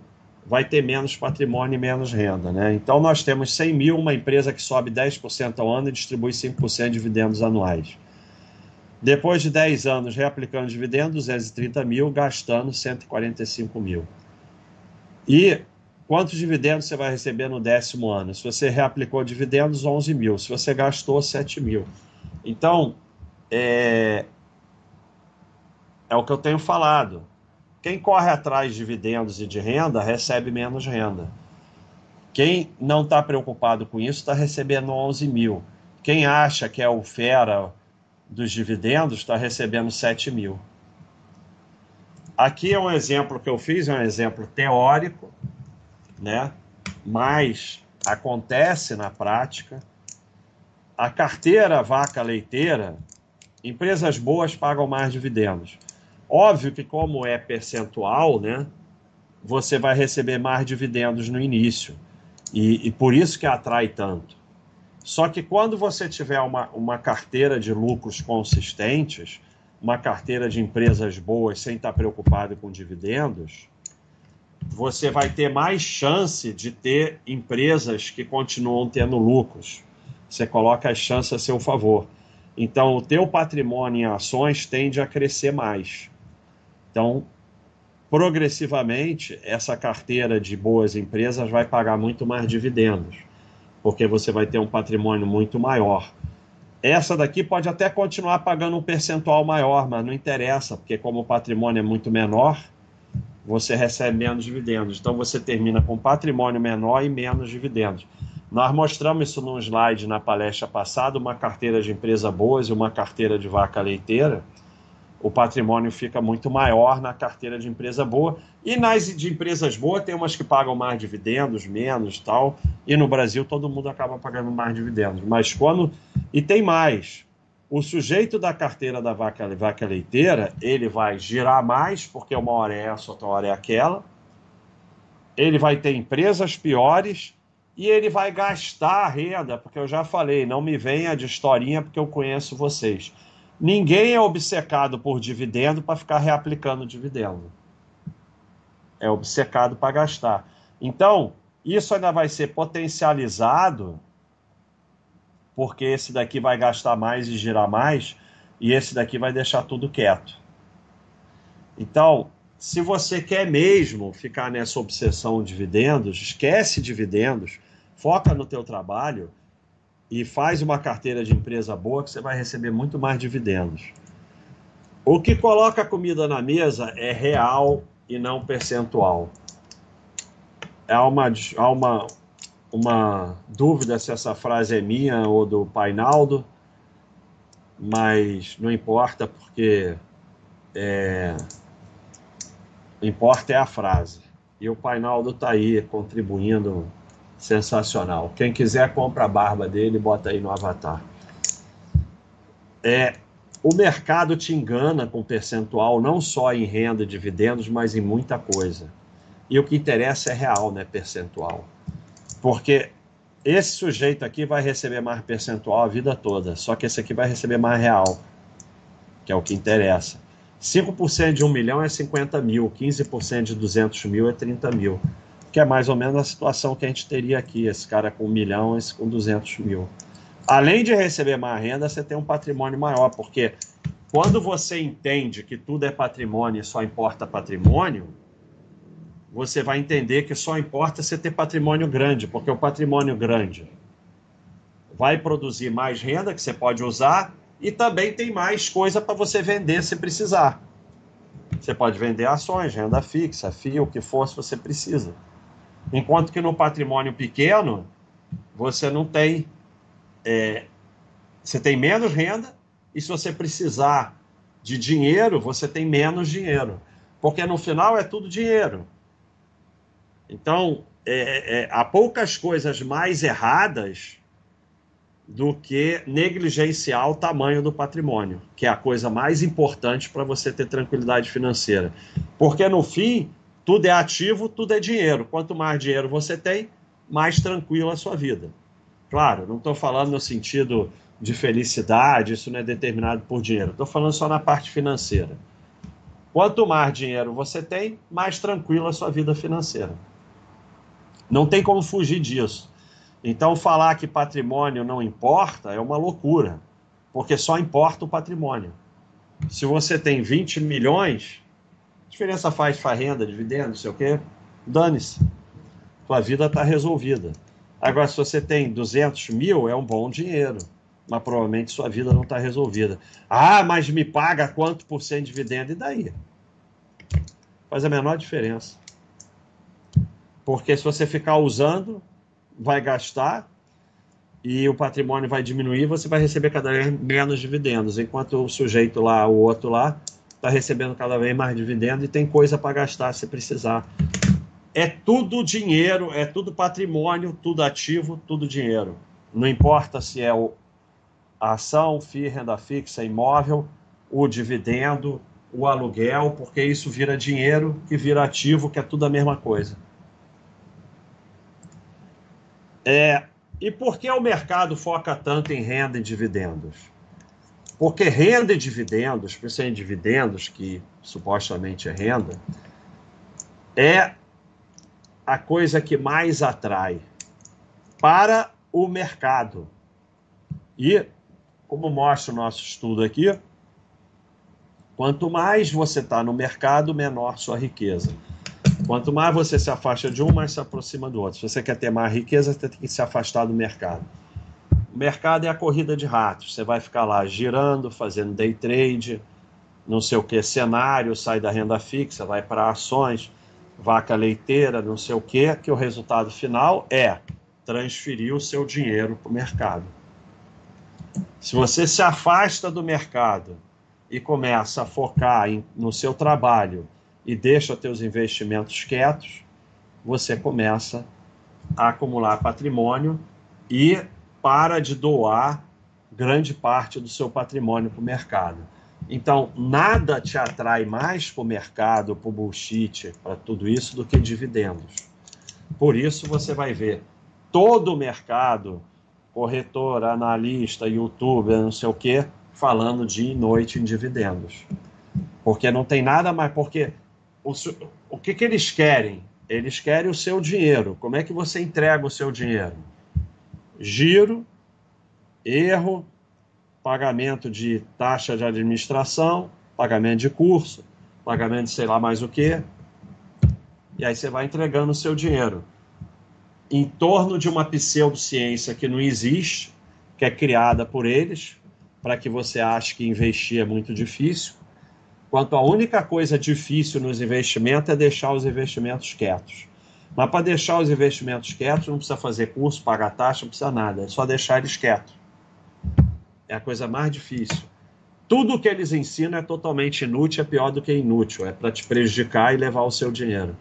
vai ter menos patrimônio e menos renda. Né? Então, nós temos 100 mil, uma empresa que sobe 10% ao ano e distribui 5% de dividendos anuais. Depois de 10 anos reaplicando dividendos, 230 mil, gastando 145 mil. E quantos dividendos você vai receber no décimo ano? Se você reaplicou dividendos, 11 mil. Se você gastou, 7 mil. Então, é, é o que eu tenho falado. Quem corre atrás de dividendos e de renda recebe menos renda. Quem não está preocupado com isso está recebendo 11 mil. Quem acha que é o fera dos dividendos está recebendo 7 mil. Aqui é um exemplo que eu fiz, é um exemplo teórico, né? mas acontece na prática. A carteira vaca leiteira, empresas boas pagam mais dividendos. Óbvio que, como é percentual, né, você vai receber mais dividendos no início. E, e por isso que atrai tanto. Só que quando você tiver uma, uma carteira de lucros consistentes, uma carteira de empresas boas sem estar preocupado com dividendos, você vai ter mais chance de ter empresas que continuam tendo lucros. Você coloca as chances a seu favor. Então, o teu patrimônio em ações tende a crescer mais. Então, progressivamente, essa carteira de boas empresas vai pagar muito mais dividendos porque você vai ter um patrimônio muito maior. Essa daqui pode até continuar pagando um percentual maior, mas não interessa, porque como o patrimônio é muito menor, você recebe menos dividendos. Então você termina com patrimônio menor e menos dividendos. Nós mostramos isso num slide na palestra passada, uma carteira de empresa boas e uma carteira de vaca leiteira o patrimônio fica muito maior na carteira de empresa boa. E nas de empresas boas, tem umas que pagam mais dividendos, menos tal. E no Brasil, todo mundo acaba pagando mais dividendos. Mas quando. E tem mais. O sujeito da carteira da vaca, vaca leiteira, ele vai girar mais, porque uma hora é essa, outra hora é aquela. Ele vai ter empresas piores e ele vai gastar a renda, porque eu já falei, não me venha de historinha, porque eu conheço vocês Ninguém é obcecado por dividendo para ficar reaplicando dividendo. É obcecado para gastar. Então, isso ainda vai ser potencializado, porque esse daqui vai gastar mais e girar mais, e esse daqui vai deixar tudo quieto. Então, se você quer mesmo ficar nessa obsessão de dividendos, esquece dividendos, foca no teu trabalho e faz uma carteira de empresa boa que você vai receber muito mais dividendos. O que coloca a comida na mesa é real e não percentual. Há uma, há uma, uma dúvida se essa frase é minha ou do Painaldo, mas não importa porque é, importa é a frase. E o Painaldo está aí contribuindo Sensacional. Quem quiser, compra a barba dele e bota aí no avatar. É, o mercado te engana com percentual, não só em renda e dividendos, mas em muita coisa. E o que interessa é real, né? Percentual. Porque esse sujeito aqui vai receber mais percentual a vida toda, só que esse aqui vai receber mais real, que é o que interessa. 5% de 1 milhão é 50 mil, 15% de 200 mil é 30 mil, que é mais ou menos a situação que a gente teria aqui, esse cara com 1 milhão, esse com 200 mil. Além de receber mais renda, você tem um patrimônio maior, porque quando você entende que tudo é patrimônio e só importa patrimônio, você vai entender que só importa você ter patrimônio grande, porque o patrimônio grande vai produzir mais renda que você pode usar e também tem mais coisa para você vender se precisar. Você pode vender ações, renda fixa, FIA, o que for, se você precisa. Enquanto que no patrimônio pequeno, você não tem. É, você tem menos renda e se você precisar de dinheiro, você tem menos dinheiro. Porque no final é tudo dinheiro. Então, é, é, há poucas coisas mais erradas do que negligenciar o tamanho do patrimônio, que é a coisa mais importante para você ter tranquilidade financeira. Porque no fim, tudo é ativo, tudo é dinheiro. Quanto mais dinheiro você tem, mais tranquila a sua vida. Claro, não estou falando no sentido de felicidade, isso não é determinado por dinheiro. Estou falando só na parte financeira. Quanto mais dinheiro você tem, mais tranquila a sua vida financeira. Não tem como fugir disso. Então, falar que patrimônio não importa é uma loucura, porque só importa o patrimônio. Se você tem 20 milhões, diferença faz para renda, dividendo, não sei o quê, dane-se. Sua vida está resolvida. Agora, se você tem 200 mil, é um bom dinheiro, mas provavelmente sua vida não está resolvida. Ah, mas me paga quanto por cento de dividendo? E daí? Faz a menor diferença. Porque se você ficar usando, vai gastar e o patrimônio vai diminuir, você vai receber cada vez menos dividendos, enquanto o sujeito lá, o outro lá, está recebendo cada vez mais dividendo e tem coisa para gastar se precisar. É tudo dinheiro, é tudo patrimônio, tudo ativo, tudo dinheiro. Não importa se é o, a ação, FII, renda fixa, imóvel, o dividendo, o aluguel, porque isso vira dinheiro, que vira ativo, que é tudo a mesma coisa. É, e por que o mercado foca tanto em renda e dividendos? Porque renda e dividendos, principalmente dividendos, que supostamente é renda, é a coisa que mais atrai para o mercado. E, como mostra o nosso estudo aqui, quanto mais você está no mercado, menor sua riqueza. Quanto mais você se afasta de um, mais se aproxima do outro. Se você quer ter mais riqueza, você tem que se afastar do mercado. O mercado é a corrida de ratos. Você vai ficar lá girando, fazendo day trade, não sei o que, cenário, sai da renda fixa, vai para ações, vaca leiteira, não sei o que, que o resultado final é transferir o seu dinheiro para o mercado. Se você se afasta do mercado e começa a focar em, no seu trabalho, e deixa teus investimentos quietos, você começa a acumular patrimônio e para de doar grande parte do seu patrimônio para o mercado. Então, nada te atrai mais para o mercado, para o bullshit, para tudo isso, do que dividendos. Por isso, você vai ver todo o mercado, corretor, analista, youtuber, não sei o quê, falando dia e noite em dividendos. Porque não tem nada mais. Porque o, o que, que eles querem? Eles querem o seu dinheiro. Como é que você entrega o seu dinheiro? Giro, erro, pagamento de taxa de administração, pagamento de curso, pagamento de sei lá mais o que. E aí você vai entregando o seu dinheiro. Em torno de uma pseudociência que não existe, que é criada por eles, para que você ache que investir é muito difícil quanto a única coisa difícil nos investimentos é deixar os investimentos quietos. Mas para deixar os investimentos quietos, não precisa fazer curso, pagar taxa, não precisa nada. É só deixar eles quietos. É a coisa mais difícil. Tudo que eles ensinam é totalmente inútil, é pior do que inútil. É para te prejudicar e levar o seu dinheiro.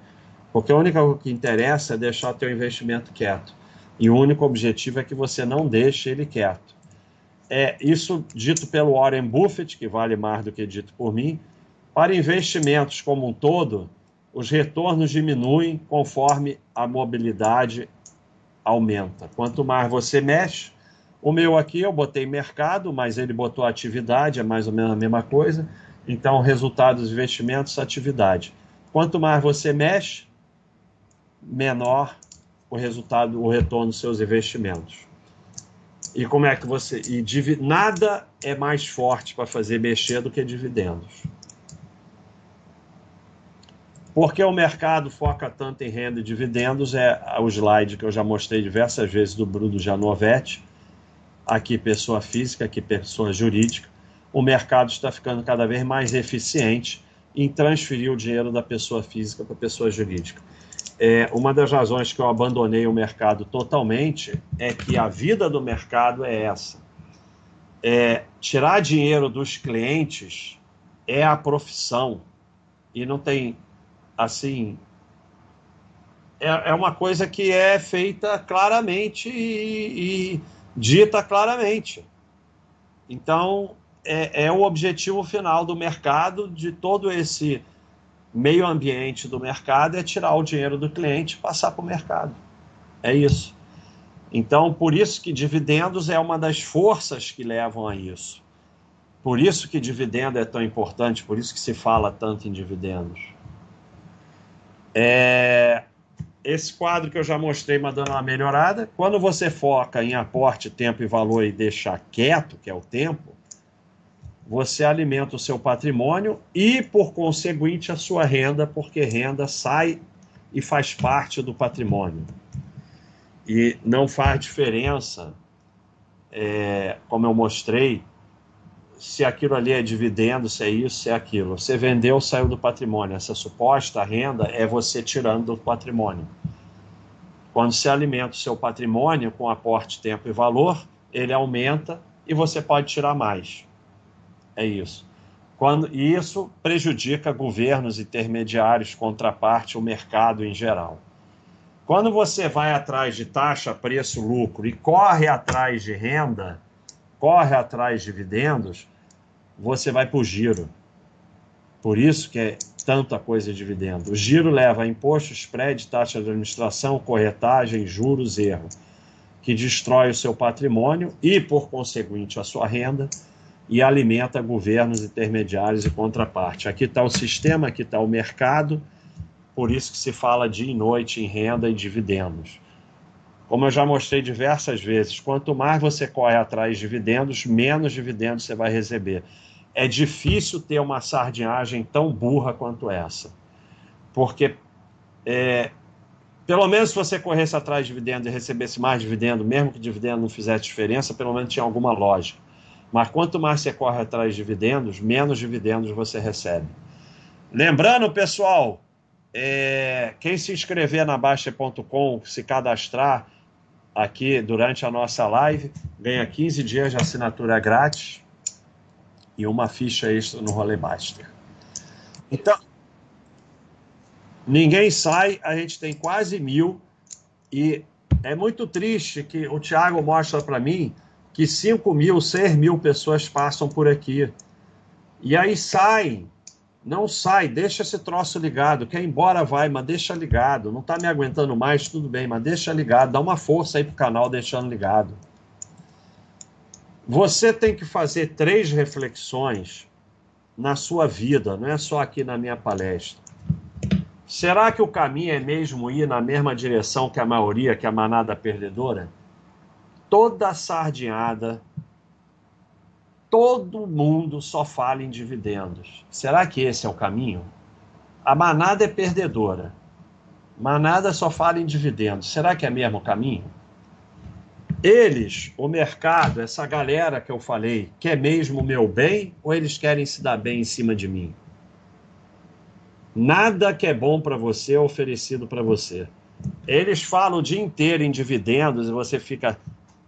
Porque a única coisa que interessa é deixar o teu investimento quieto. E o único objetivo é que você não deixe ele quieto. É isso dito pelo Warren Buffett, que vale mais do que dito por mim, para investimentos como um todo, os retornos diminuem conforme a mobilidade aumenta. Quanto mais você mexe, o meu aqui eu botei mercado, mas ele botou atividade, é mais ou menos a mesma coisa. Então, resultado dos investimentos, atividade. Quanto mais você mexe, menor o resultado, o retorno dos seus investimentos. E como é que você. E nada é mais forte para fazer mexer do que dividendos. Porque o mercado foca tanto em renda e dividendos, é o slide que eu já mostrei diversas vezes do Bruno Janovetti, aqui pessoa física, aqui pessoa jurídica. O mercado está ficando cada vez mais eficiente em transferir o dinheiro da pessoa física para a pessoa jurídica. É, uma das razões que eu abandonei o mercado totalmente é que a vida do mercado é essa. É, tirar dinheiro dos clientes é a profissão e não tem assim é, é uma coisa que é feita claramente e, e dita claramente. Então é, é o objetivo final do mercado de todo esse meio ambiente do mercado é tirar o dinheiro do cliente e passar para o mercado. É isso. Então, por isso que dividendos é uma das forças que levam a isso. Por isso que dividendo é tão importante, por isso que se fala tanto em dividendos. É... Esse quadro que eu já mostrei, mas dando uma melhorada. Quando você foca em aporte, tempo e valor e deixar quieto, que é o tempo, você alimenta o seu patrimônio e, por conseguinte, a sua renda, porque renda sai e faz parte do patrimônio. E não faz diferença, é, como eu mostrei, se aquilo ali é dividendo, se é isso, se é aquilo. Você vendeu, saiu do patrimônio. Essa suposta renda é você tirando do patrimônio. Quando você alimenta o seu patrimônio com aporte, tempo e valor, ele aumenta e você pode tirar mais. É isso. Quando, e isso prejudica governos intermediários, contraparte, o mercado em geral. Quando você vai atrás de taxa, preço, lucro e corre atrás de renda, corre atrás de dividendos, você vai para o giro. Por isso que é tanta coisa de dividendo. O giro leva a imposto, spread, taxa de administração, corretagem, juros, erro, que destrói o seu patrimônio e, por conseguinte, a sua renda e alimenta governos intermediários e contraparte. Aqui está o sistema, aqui está o mercado, por isso que se fala dia e noite em renda e dividendos. Como eu já mostrei diversas vezes, quanto mais você corre atrás de dividendos, menos dividendos você vai receber. É difícil ter uma sardinhagem tão burra quanto essa. Porque, é, pelo menos se você corresse atrás de dividendos e recebesse mais dividendo, mesmo que dividendo não fizesse diferença, pelo menos tinha alguma lógica. Mas quanto mais você corre atrás de dividendos, menos dividendos você recebe. Lembrando, pessoal, é, quem se inscrever na Baixa.com, se cadastrar aqui durante a nossa live, ganha 15 dias de assinatura grátis e uma ficha extra no Rolemaster. Então, ninguém sai, a gente tem quase mil e é muito triste que o Thiago mostra para mim que 5 mil, 6 mil pessoas passam por aqui. E aí saem. Não sai, deixa esse troço ligado. Quer ir embora, vai, mas deixa ligado. Não está me aguentando mais, tudo bem, mas deixa ligado. Dá uma força aí pro canal deixando ligado. Você tem que fazer três reflexões na sua vida, não é só aqui na minha palestra. Será que o caminho é mesmo ir na mesma direção que a maioria, que a manada perdedora? toda sardinhada, todo mundo só fala em dividendos. Será que esse é o caminho? A manada é perdedora. Manada só fala em dividendos. Será que é mesmo o caminho? Eles, o mercado, essa galera que eu falei, quer mesmo o meu bem ou eles querem se dar bem em cima de mim? Nada que é bom para você é oferecido para você. Eles falam o dia inteiro em dividendos e você fica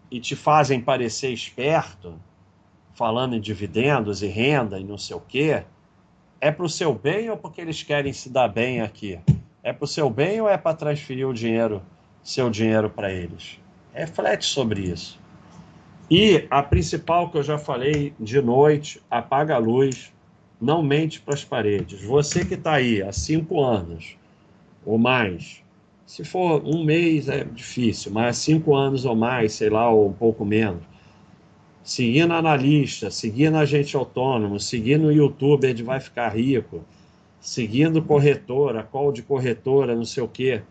e te fazem parecer esperto, falando em dividendos e renda e não sei o quê, é para o seu bem ou porque eles querem se dar bem aqui? É para o seu bem ou é para transferir o dinheiro, seu dinheiro para eles? Reflete sobre isso. E a principal que eu já falei de noite, apaga a luz, não mente para as paredes. Você que está aí há cinco anos ou mais, se for um mês é difícil, mas cinco anos ou mais, sei lá, ou um pouco menos, seguindo analista, seguindo agente autônomo, seguindo youtuber de vai ficar rico, seguindo corretora, call de corretora, não sei o quê.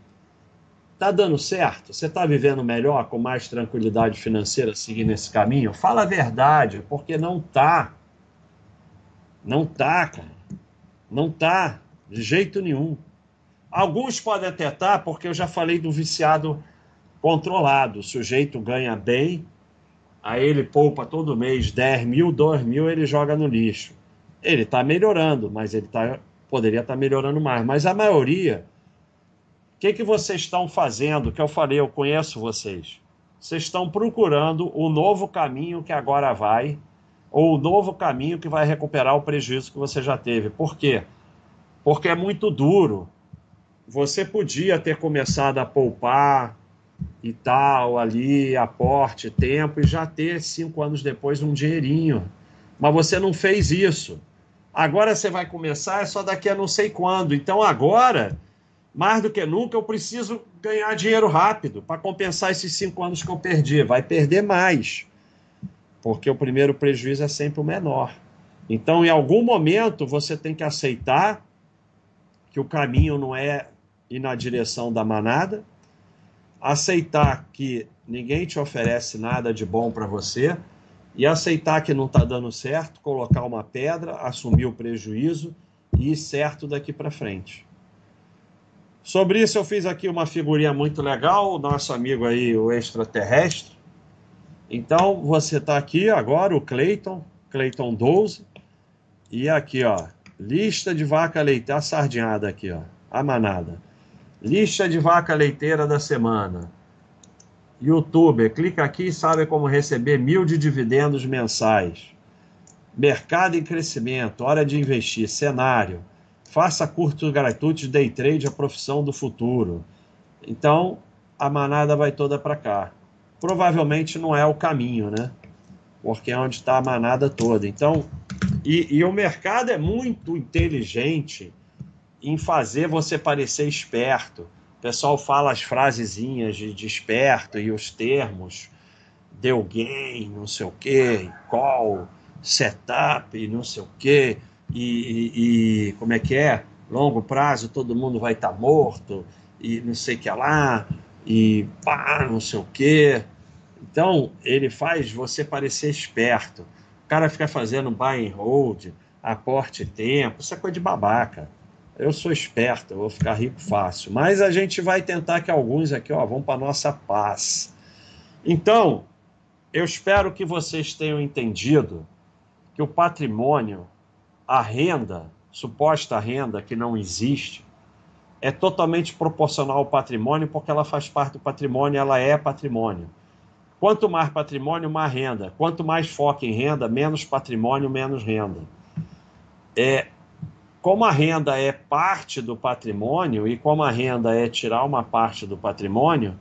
Tá dando certo? Você está vivendo melhor, com mais tranquilidade financeira, seguindo esse caminho? Fala a verdade, porque não tá. Não tá, cara. Não tá, de jeito nenhum. Alguns podem até estar, tá, porque eu já falei do viciado controlado. O sujeito ganha bem, aí ele poupa todo mês 10 mil, 2 mil, ele joga no lixo. Ele está melhorando, mas ele tá, poderia estar tá melhorando mais. Mas a maioria, que, que vocês estão fazendo? Que eu falei, eu conheço vocês. Vocês estão procurando o novo caminho que agora vai, ou o novo caminho que vai recuperar o prejuízo que você já teve. Por quê? Porque é muito duro. Você podia ter começado a poupar, e tal, ali, aporte, tempo, e já ter cinco anos depois um dinheirinho. Mas você não fez isso. Agora você vai começar, é só daqui a não sei quando. Então agora, mais do que nunca, eu preciso ganhar dinheiro rápido para compensar esses cinco anos que eu perdi. Vai perder mais, porque o primeiro prejuízo é sempre o menor. Então, em algum momento, você tem que aceitar que o caminho não é ir na direção da manada, aceitar que ninguém te oferece nada de bom para você e aceitar que não está dando certo, colocar uma pedra, assumir o prejuízo e ir certo daqui para frente. Sobre isso eu fiz aqui uma figurinha muito legal, o nosso amigo aí, o extraterrestre. Então você está aqui agora, o Clayton, Clayton 12, e aqui ó, lista de vaca leite, a sardinhada aqui ó, a manada. Lista de vaca leiteira da semana. Youtuber, clica aqui e sabe como receber mil de dividendos mensais. Mercado em crescimento, hora de investir, cenário. Faça curtos gratuitos day trade, a profissão do futuro. Então, a manada vai toda para cá. Provavelmente não é o caminho, né? Porque é onde está a manada toda. Então, e, e o mercado é muito inteligente em fazer você parecer esperto. O pessoal fala as frasezinhas de, de esperto e os termos, deu gain, não sei o quê, call, setup, não sei o quê, e, e, como é que é? Longo prazo, todo mundo vai estar tá morto, e não sei o que lá, e pá, não sei o quê. Então, ele faz você parecer esperto. O cara fica fazendo buy and hold, aporte tempo, isso é coisa de babaca eu sou esperto, eu vou ficar rico fácil. Mas a gente vai tentar que alguns aqui ó, vão para nossa paz. Então, eu espero que vocês tenham entendido que o patrimônio, a renda, suposta renda que não existe, é totalmente proporcional ao patrimônio, porque ela faz parte do patrimônio, ela é patrimônio. Quanto mais patrimônio, mais renda. Quanto mais foco em renda, menos patrimônio, menos renda. É, como a renda é parte do patrimônio e como a renda é tirar uma parte do patrimônio,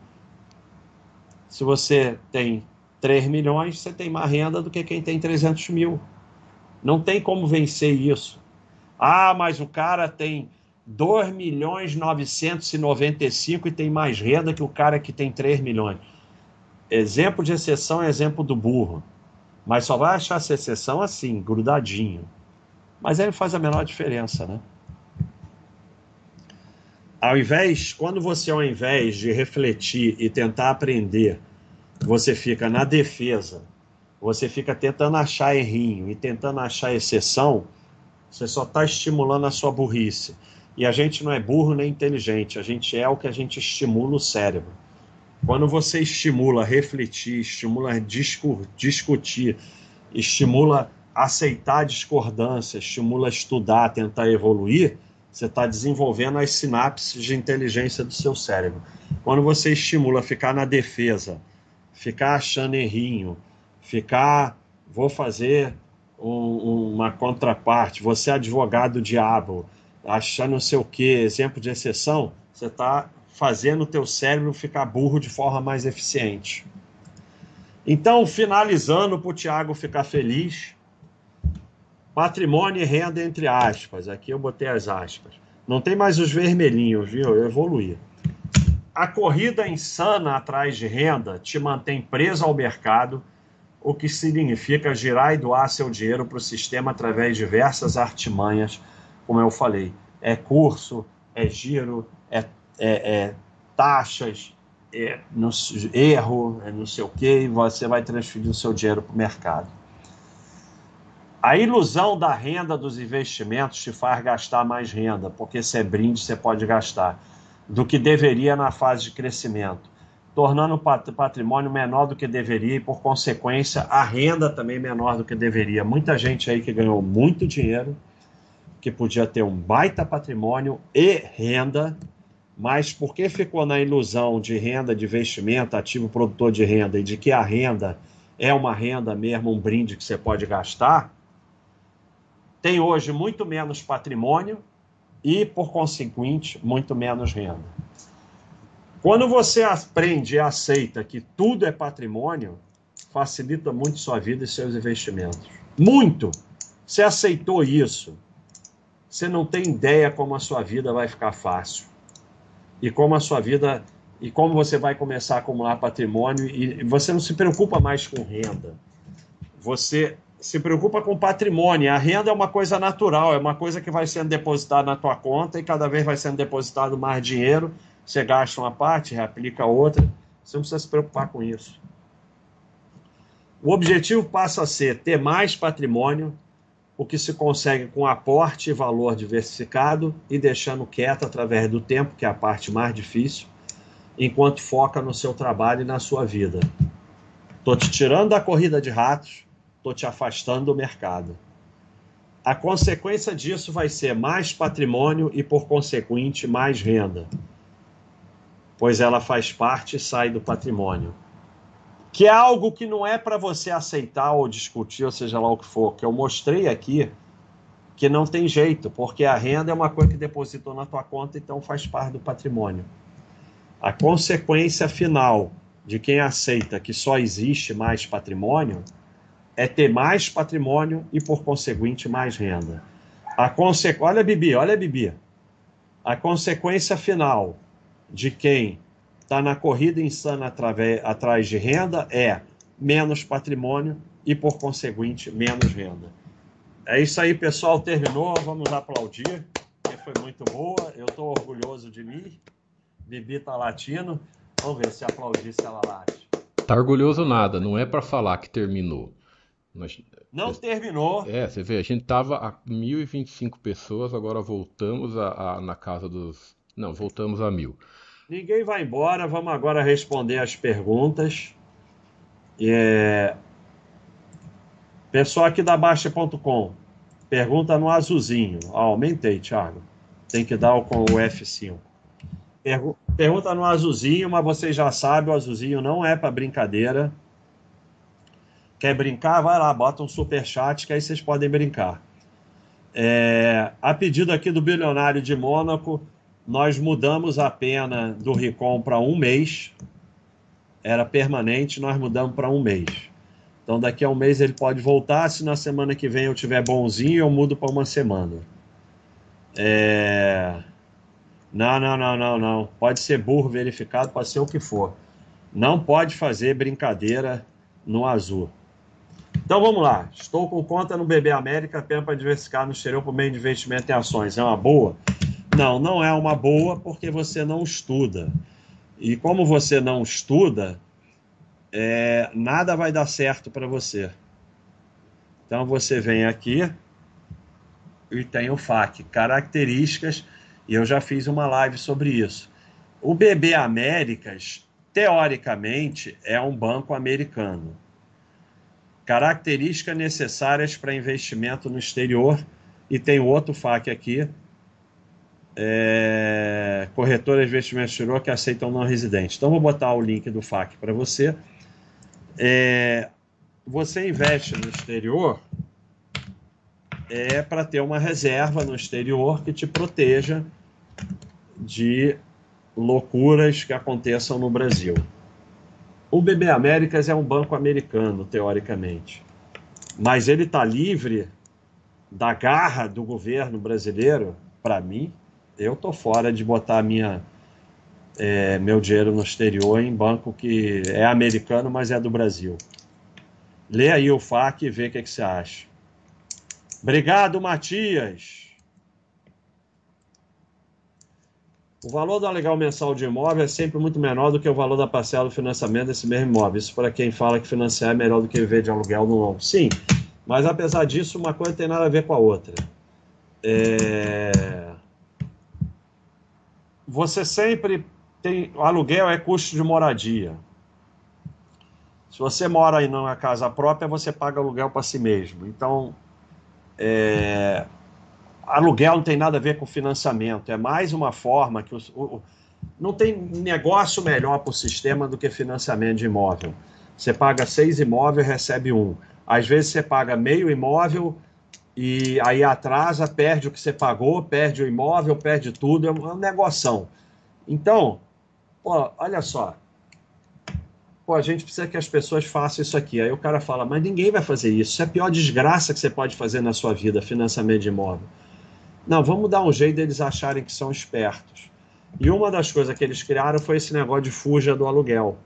se você tem 3 milhões, você tem mais renda do que quem tem 300 mil. Não tem como vencer isso. Ah, mas o cara tem 2 milhões 995 e tem mais renda que o cara que tem 3 milhões. Exemplo de exceção é exemplo do burro. Mas só vai achar essa exceção assim, grudadinho. Mas aí faz a menor diferença, né? Ao invés, quando você ao invés de refletir e tentar aprender, você fica na defesa, você fica tentando achar errinho e tentando achar exceção, você só está estimulando a sua burrice. E a gente não é burro nem inteligente, a gente é o que a gente estimula o cérebro. Quando você estimula refletir, estimula discutir, estimula aceitar discordância, estimula estudar, tentar evoluir, você está desenvolvendo as sinapses de inteligência do seu cérebro. Quando você estimula ficar na defesa, ficar achando errinho, ficar, vou fazer um, uma contraparte, você é advogado diabo, achando não sei o que, exemplo de exceção, você está fazendo o teu cérebro ficar burro de forma mais eficiente. Então, finalizando para o Tiago ficar feliz, Patrimônio e renda entre aspas. Aqui eu botei as aspas. Não tem mais os vermelhinhos, viu? Eu evoluí. A corrida insana atrás de renda te mantém preso ao mercado, o que significa girar e doar seu dinheiro para o sistema através de diversas artimanhas, como eu falei. É curso, é giro, é, é, é taxas, é no, erro, é não sei o quê, e você vai transferir o seu dinheiro para o mercado. A ilusão da renda dos investimentos te faz gastar mais renda, porque se é brinde, você pode gastar, do que deveria na fase de crescimento, tornando o patrimônio menor do que deveria e, por consequência, a renda também menor do que deveria. Muita gente aí que ganhou muito dinheiro, que podia ter um baita patrimônio e renda, mas porque ficou na ilusão de renda de investimento, ativo produtor de renda, e de que a renda é uma renda mesmo, um brinde que você pode gastar, tem hoje muito menos patrimônio e, por consequente, muito menos renda. Quando você aprende e aceita que tudo é patrimônio, facilita muito sua vida e seus investimentos. Muito! Você aceitou isso, você não tem ideia como a sua vida vai ficar fácil e como a sua vida e como você vai começar a acumular patrimônio e você não se preocupa mais com renda. Você se preocupa com patrimônio. A renda é uma coisa natural, é uma coisa que vai sendo depositada na tua conta e cada vez vai sendo depositado mais dinheiro. Você gasta uma parte, reaplica outra. Você não precisa se preocupar com isso. O objetivo passa a ser ter mais patrimônio, o que se consegue com aporte e valor diversificado e deixando quieto através do tempo, que é a parte mais difícil, enquanto foca no seu trabalho e na sua vida. Estou te tirando da corrida de ratos, estou te afastando do mercado. A consequência disso vai ser mais patrimônio e, por consequente, mais renda, pois ela faz parte e sai do patrimônio que é algo que não é para você aceitar ou discutir, ou seja lá o que for, que eu mostrei aqui, que não tem jeito, porque a renda é uma coisa que depositou na tua conta, então faz parte do patrimônio. A consequência final de quem aceita que só existe mais patrimônio é ter mais patrimônio e, por conseguinte, mais renda. A conse... Olha, Bibi, olha, Bibi. A consequência final de quem está na corrida insana através, atrás de renda é menos patrimônio e, por conseguinte, menos renda. É isso aí, pessoal. Terminou. Vamos aplaudir. Foi muito boa. Eu estou orgulhoso de mim. Bibi tá latino. Vamos ver se aplaudir se ela late. Tá orgulhoso nada. Não é para falar que terminou. Nós... Não terminou. É, você vê, a gente tava a 1.025 pessoas, agora voltamos a, a, na casa dos. Não, voltamos a mil. Ninguém vai embora, vamos agora responder as perguntas. É... Pessoal aqui da Baixa.com, pergunta no azulzinho. Aumentei, Thiago. Tem que dar com o F5. Pergu... Pergunta no azulzinho, mas vocês já sabem, o azulzinho não é para brincadeira. Quer brincar? Vai lá, bota um super chat que aí vocês podem brincar. É... A pedido aqui do bilionário de Mônaco, nós mudamos a pena do RICOM para um mês, era permanente, nós mudamos para um mês. Então, daqui a um mês ele pode voltar. Se na semana que vem eu tiver bonzinho, eu mudo para uma semana. É... Não, não, não, não, não. Pode ser burro verificado, pode ser o que for. Não pode fazer brincadeira no azul. Então vamos lá. Estou com conta no BB América, apenas para diversificar no exterior por meio de investimento em ações. É uma boa? Não, não é uma boa porque você não estuda. E como você não estuda, é, nada vai dar certo para você. Então você vem aqui e tem o FAQ, características, e eu já fiz uma live sobre isso. O BB Américas, teoricamente, é um banco americano. Características necessárias para investimento no exterior, e tem outro FAQ aqui, é, corretoras de investimentos exterior que aceitam não residentes. Então, vou botar o link do FAQ para você. É, você investe no exterior é para ter uma reserva no exterior que te proteja de loucuras que aconteçam no Brasil. O BB Américas é um banco americano, teoricamente, mas ele está livre da garra do governo brasileiro, para mim, eu tô fora de botar minha, é, meu dinheiro no exterior em banco que é americano, mas é do Brasil. Lê aí o FAQ e vê o que, que você acha. Obrigado, Matias. O valor do aluguel mensal de imóvel é sempre muito menor do que o valor da parcela do financiamento desse mesmo imóvel. Isso para quem fala que financiar é melhor do que viver de aluguel no longo. Sim, mas apesar disso, uma coisa tem nada a ver com a outra. É... Você sempre tem. O aluguel é custo de moradia. Se você mora em uma casa própria, você paga aluguel para si mesmo. Então, é... aluguel não tem nada a ver com financiamento. É mais uma forma que. O... Não tem negócio melhor para o sistema do que financiamento de imóvel. Você paga seis imóveis, recebe um. Às vezes você paga meio imóvel e aí atrasa, perde o que você pagou, perde o imóvel, perde tudo, é um negoção. Então, pô, olha só. Pô, a gente precisa que as pessoas façam isso aqui. Aí o cara fala, mas ninguém vai fazer isso. Isso é a pior desgraça que você pode fazer na sua vida, financiamento de imóvel. Não, vamos dar um jeito deles acharem que são espertos. E uma das coisas que eles criaram foi esse negócio de fuja do aluguel.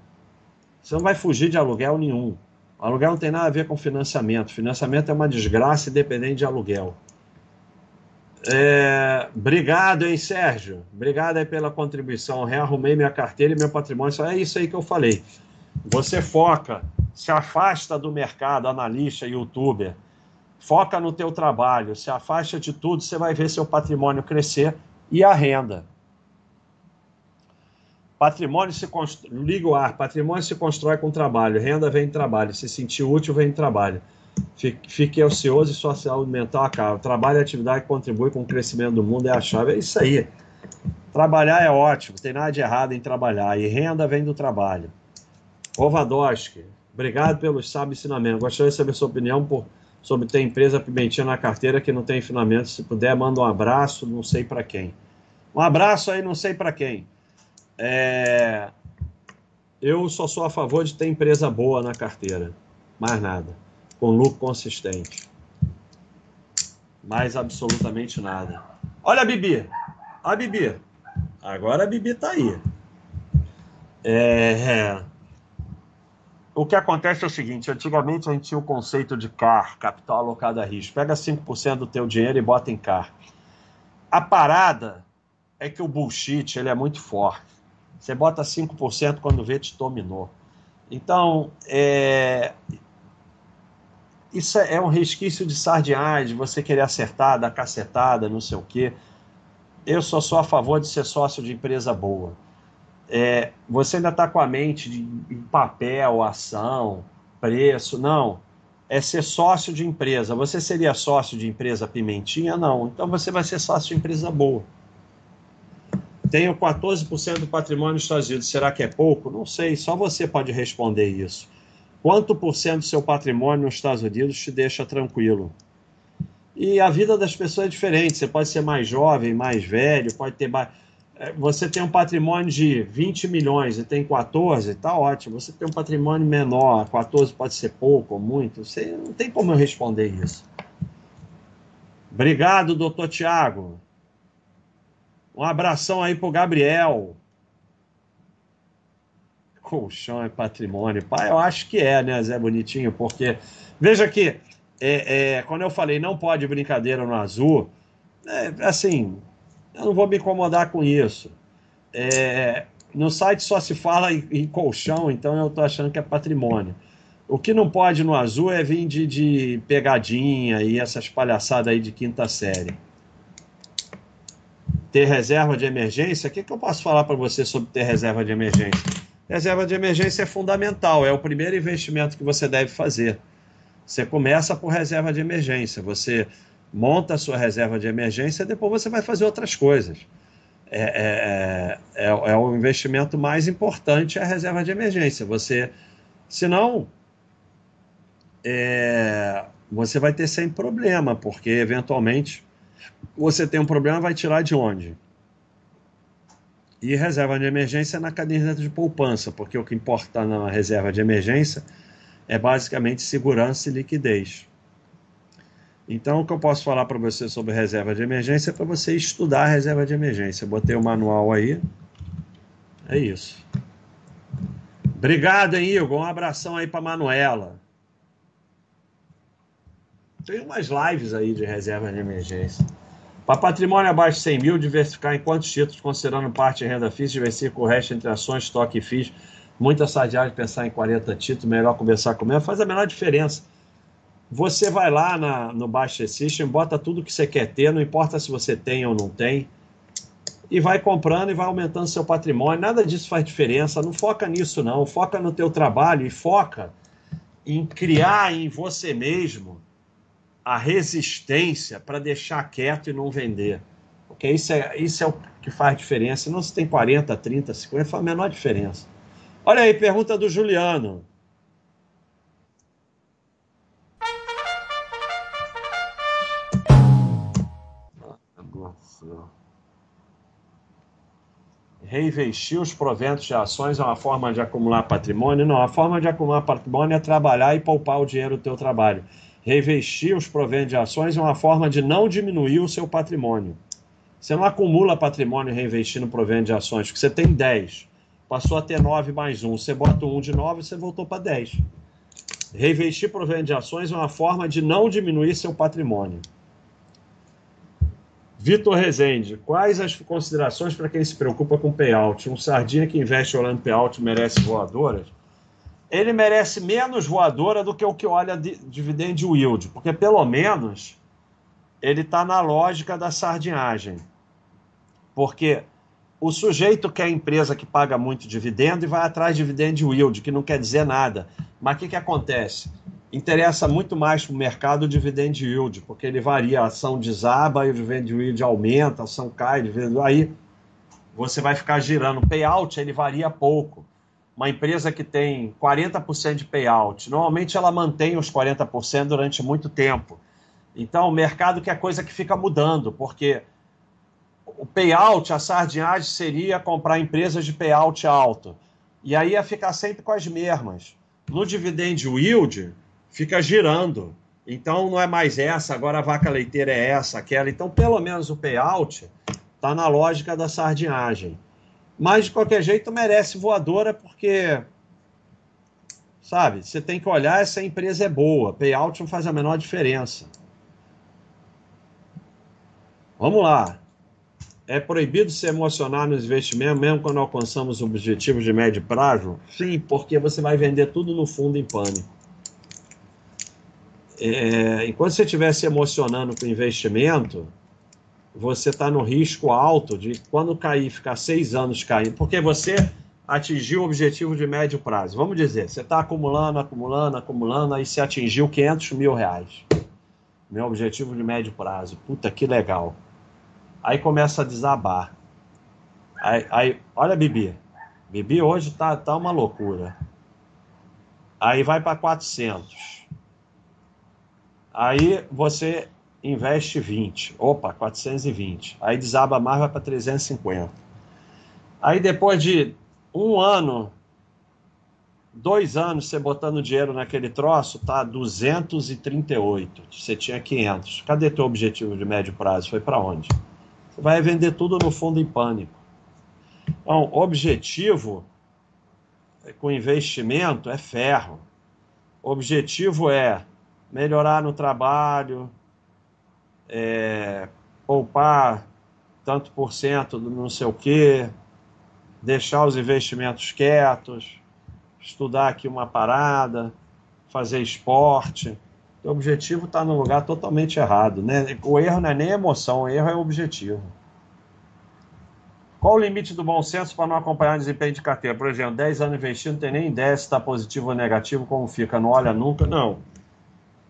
Você não vai fugir de aluguel nenhum. Aluguel não tem nada a ver com financiamento. Financiamento é uma desgraça independente de aluguel. É, obrigado, hein, Sérgio? Obrigado aí pela contribuição. Rearrumei minha carteira e meu patrimônio. É isso aí que eu falei. Você foca, se afasta do mercado, analista, youtuber. Foca no teu trabalho, se afasta de tudo, você vai ver seu patrimônio crescer e a renda. Patrimônio se constrói, liga o ar, patrimônio se constrói com trabalho, renda vem de trabalho, se sentir útil vem de trabalho. Fique, fique ocioso e sua saúde mental acaba. Trabalho e atividade que contribui com o crescimento do mundo é a chave. É isso aí. Trabalhar é ótimo, tem nada de errado em trabalhar. E renda vem do trabalho. Ovadowski, obrigado pelo sábio ensinamento. Gostaria de saber sua opinião por, sobre ter empresa pimentinha na carteira que não tem ensinamento. Se puder, manda um abraço, não sei para quem. Um abraço aí, não sei para quem. É... Eu só sou a favor de ter empresa boa na carteira. Mais nada. Com lucro consistente. Mais absolutamente nada. Olha a Bibi. A Bibi. Agora a Bibi tá aí. É... O que acontece é o seguinte, antigamente a gente tinha o conceito de CAR, capital alocado a risco. Pega 5% do teu dinheiro e bota em CAR. A parada é que o bullshit ele é muito forte. Você bota 5% quando vê, te dominou. Então, é... isso é um resquício de sardinhagem, você querer acertar, dar cacetada, não sei o quê. Eu só sou a favor de ser sócio de empresa boa. É, você ainda está com a mente de, em papel, ação, preço. Não. É ser sócio de empresa. Você seria sócio de empresa pimentinha? Não. Então você vai ser sócio de empresa boa. Tenho 14% do patrimônio nos Estados Unidos. Será que é pouco? Não sei, só você pode responder isso. Quanto por cento do seu patrimônio nos Estados Unidos te deixa tranquilo? E a vida das pessoas é diferente. Você pode ser mais jovem, mais velho, pode ter mais. É, você tem um patrimônio de 20 milhões e tem 14, tá ótimo. Você tem um patrimônio menor, 14 pode ser pouco ou muito. Você não tem como eu responder isso. Obrigado, doutor Tiago. Um abração aí pro Gabriel. Colchão é patrimônio. Pai, eu acho que é, né, Zé Bonitinho? Porque, veja que, é, é, quando eu falei não pode brincadeira no azul, é, assim, eu não vou me incomodar com isso. É, no site só se fala em, em colchão, então eu estou achando que é patrimônio. O que não pode no azul é vir de, de pegadinha e essas palhaçadas aí de quinta série ter reserva de emergência, o que, que eu posso falar para você sobre ter reserva de emergência? Reserva de emergência é fundamental, é o primeiro investimento que você deve fazer. Você começa por reserva de emergência, você monta a sua reserva de emergência, depois você vai fazer outras coisas. É, é, é, é, o investimento mais importante é a reserva de emergência. Você, senão, é, você vai ter sem problema, porque eventualmente você tem um problema, vai tirar de onde? E reserva de emergência na caderneta de poupança, porque o que importa na reserva de emergência é basicamente segurança e liquidez. Então, o que eu posso falar para você sobre reserva de emergência é para você estudar a reserva de emergência. Eu botei o manual aí. É isso. Obrigado, hein, Igor. Um abração aí para Manuela. Tem umas lives aí de reserva de emergência. Para patrimônio abaixo de 100 mil, diversificar em quantos títulos, considerando parte em renda fixa, diversificar o resto entre ações, estoque e FIIs. Muita sadiagem pensar em 40 títulos, melhor conversar comigo. Faz a menor diferença. Você vai lá na, no Baixa System, bota tudo que você quer ter, não importa se você tem ou não tem, e vai comprando e vai aumentando seu patrimônio. Nada disso faz diferença. Não foca nisso, não. Foca no teu trabalho e foca em criar em você mesmo a resistência para deixar quieto e não vender. Porque isso é, isso é o que faz diferença. Não se tem 40, 30, 50, faz a menor diferença. Olha aí, pergunta do Juliano. Reinvestir os proventos de ações é uma forma de acumular patrimônio? Não, a forma de acumular patrimônio é trabalhar e poupar o dinheiro do teu trabalho. Reinvestir os proventos de ações é uma forma de não diminuir o seu patrimônio. Você não acumula patrimônio reinvestindo provento de ações, porque você tem 10. Passou a ter 9 mais 1. Você bota um de 9 você voltou para 10. Reinvestir provento de ações é uma forma de não diminuir seu patrimônio. Vitor Rezende, quais as considerações para quem se preocupa com payout? Um sardinha que investe olhando payout merece voadoras? Ele merece menos voadora do que o que olha de dividend yield, porque pelo menos ele está na lógica da sardinhagem. Porque o sujeito quer empresa que paga muito dividendo e vai atrás de dividend yield, que não quer dizer nada. Mas o que, que acontece? Interessa muito mais para o mercado o dividend yield, porque ele varia, a ação desaba e o dividend yield aumenta, a ação cai, aí você vai ficar girando. O payout ele varia pouco uma empresa que tem 40% de payout, normalmente ela mantém os 40% durante muito tempo. Então, o mercado que é coisa que fica mudando, porque o payout, a sardinhagem seria comprar empresas de payout alto. E aí ia ficar sempre com as mesmas. No dividend yield, fica girando. Então, não é mais essa, agora a vaca leiteira é essa, aquela. Então, pelo menos o payout está na lógica da sardinhagem. Mas, de qualquer jeito, merece voadora porque, sabe, você tem que olhar essa empresa é boa. Payout não faz a menor diferença. Vamos lá. É proibido se emocionar nos investimentos, mesmo quando alcançamos objetivos de médio prazo? Sim, porque você vai vender tudo no fundo em pânico. É, enquanto você estiver se emocionando com investimento, você está no risco alto de quando cair, ficar seis anos caindo, porque você atingiu o objetivo de médio prazo. Vamos dizer, você está acumulando, acumulando, acumulando, aí você atingiu 500 mil reais. Meu objetivo de médio prazo. Puta, que legal. Aí começa a desabar. Aí, aí olha Bibi. Bibi hoje tá, tá uma loucura. Aí vai para 400. Aí você investe 20. Opa, 420. Aí desaba mais, vai para 350. Aí depois de um ano, dois anos você botando dinheiro naquele troço, tá 238. Você tinha 500. Cadê teu objetivo de médio prazo? Foi para onde? Você vai vender tudo no fundo em pânico. Então, objetivo com investimento é ferro. Objetivo é melhorar no trabalho, é, poupar tanto por cento do não sei o quê, deixar os investimentos quietos, estudar aqui uma parada, fazer esporte. O objetivo está no lugar totalmente errado. Né? O erro não é nem emoção, o erro é o objetivo. Qual o limite do bom senso para não acompanhar o desempenho de carteira? Por exemplo, 10 anos investindo, não tem nem ideia se está positivo ou negativo, como fica, não olha nunca. Não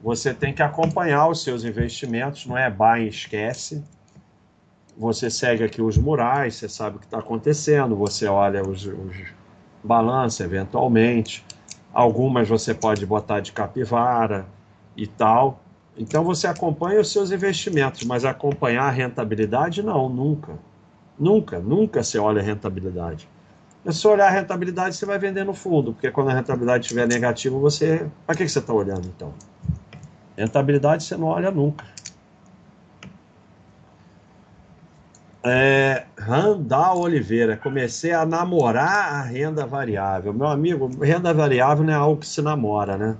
você tem que acompanhar os seus investimentos, não é buy e esquece. Você segue aqui os murais, você sabe o que está acontecendo, você olha os, os balanços eventualmente. Algumas você pode botar de capivara e tal. Então você acompanha os seus investimentos, mas acompanhar a rentabilidade, não, nunca. Nunca, nunca você olha a rentabilidade. Se olhar a rentabilidade, você vai vender no fundo, porque quando a rentabilidade estiver negativa, você. Para que você está olhando então? Rentabilidade você não olha nunca. É, Randall Oliveira, comecei a namorar a renda variável. Meu amigo, renda variável não é algo que se namora, né?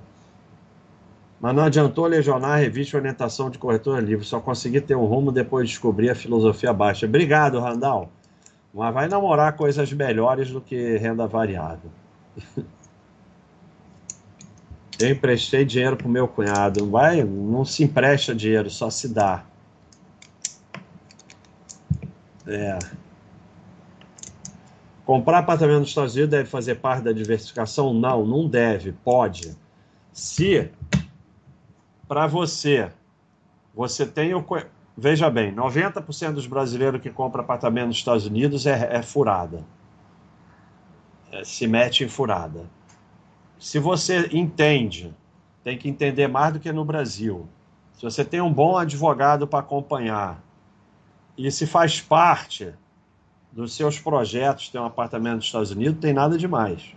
Mas não adiantou lesionar a revista Orientação de Corretora Livre, só consegui ter um rumo depois de descobrir a filosofia baixa. Obrigado, Randall. Mas vai namorar coisas melhores do que renda variável. *laughs* Eu emprestei dinheiro pro meu cunhado. Vai, não se empresta dinheiro, só se dá. É. Comprar apartamento nos Estados Unidos deve fazer parte da diversificação? Não, não deve, pode. Se para você, você tem o. Veja bem, 90% dos brasileiros que compram apartamento nos Estados Unidos é, é furada. É, se mete em furada. Se você entende, tem que entender mais do que no Brasil. Se você tem um bom advogado para acompanhar e se faz parte dos seus projetos ter um apartamento nos Estados Unidos, tem nada demais.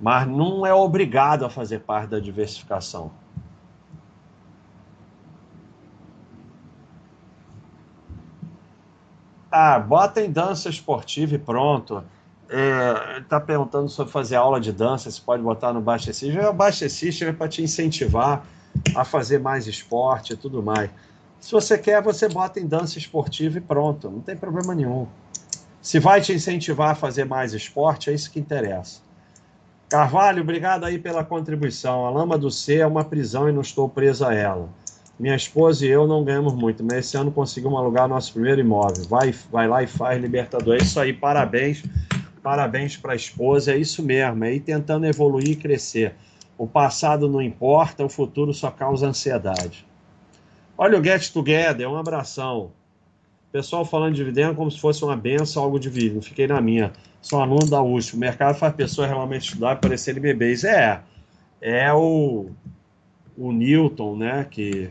Mas não é obrigado a fazer parte da diversificação. Ah, bota em dança esportiva e pronto. É, tá perguntando sobre fazer aula de dança, se pode botar no System. O System é para te incentivar a fazer mais esporte e tudo mais. Se você quer, você bota em dança esportiva e pronto, não tem problema nenhum. Se vai te incentivar a fazer mais esporte, é isso que interessa. Carvalho, obrigado aí pela contribuição. A lama do C é uma prisão e não estou preso a ela. Minha esposa e eu não ganhamos muito, mas esse ano conseguimos alugar nosso primeiro imóvel. Vai, vai lá e faz Libertador. É isso aí, parabéns. Parabéns para a esposa. É isso mesmo, é tentando evoluir e crescer. O passado não importa, o futuro só causa ansiedade. Olha o Get Together, um abração. Pessoal falando de dividendo como se fosse uma benção, algo divino. Fiquei na minha. Sou aluno da USP. O mercado faz pessoas realmente estudar e parecerem bebês. É, é o, o Newton, né, que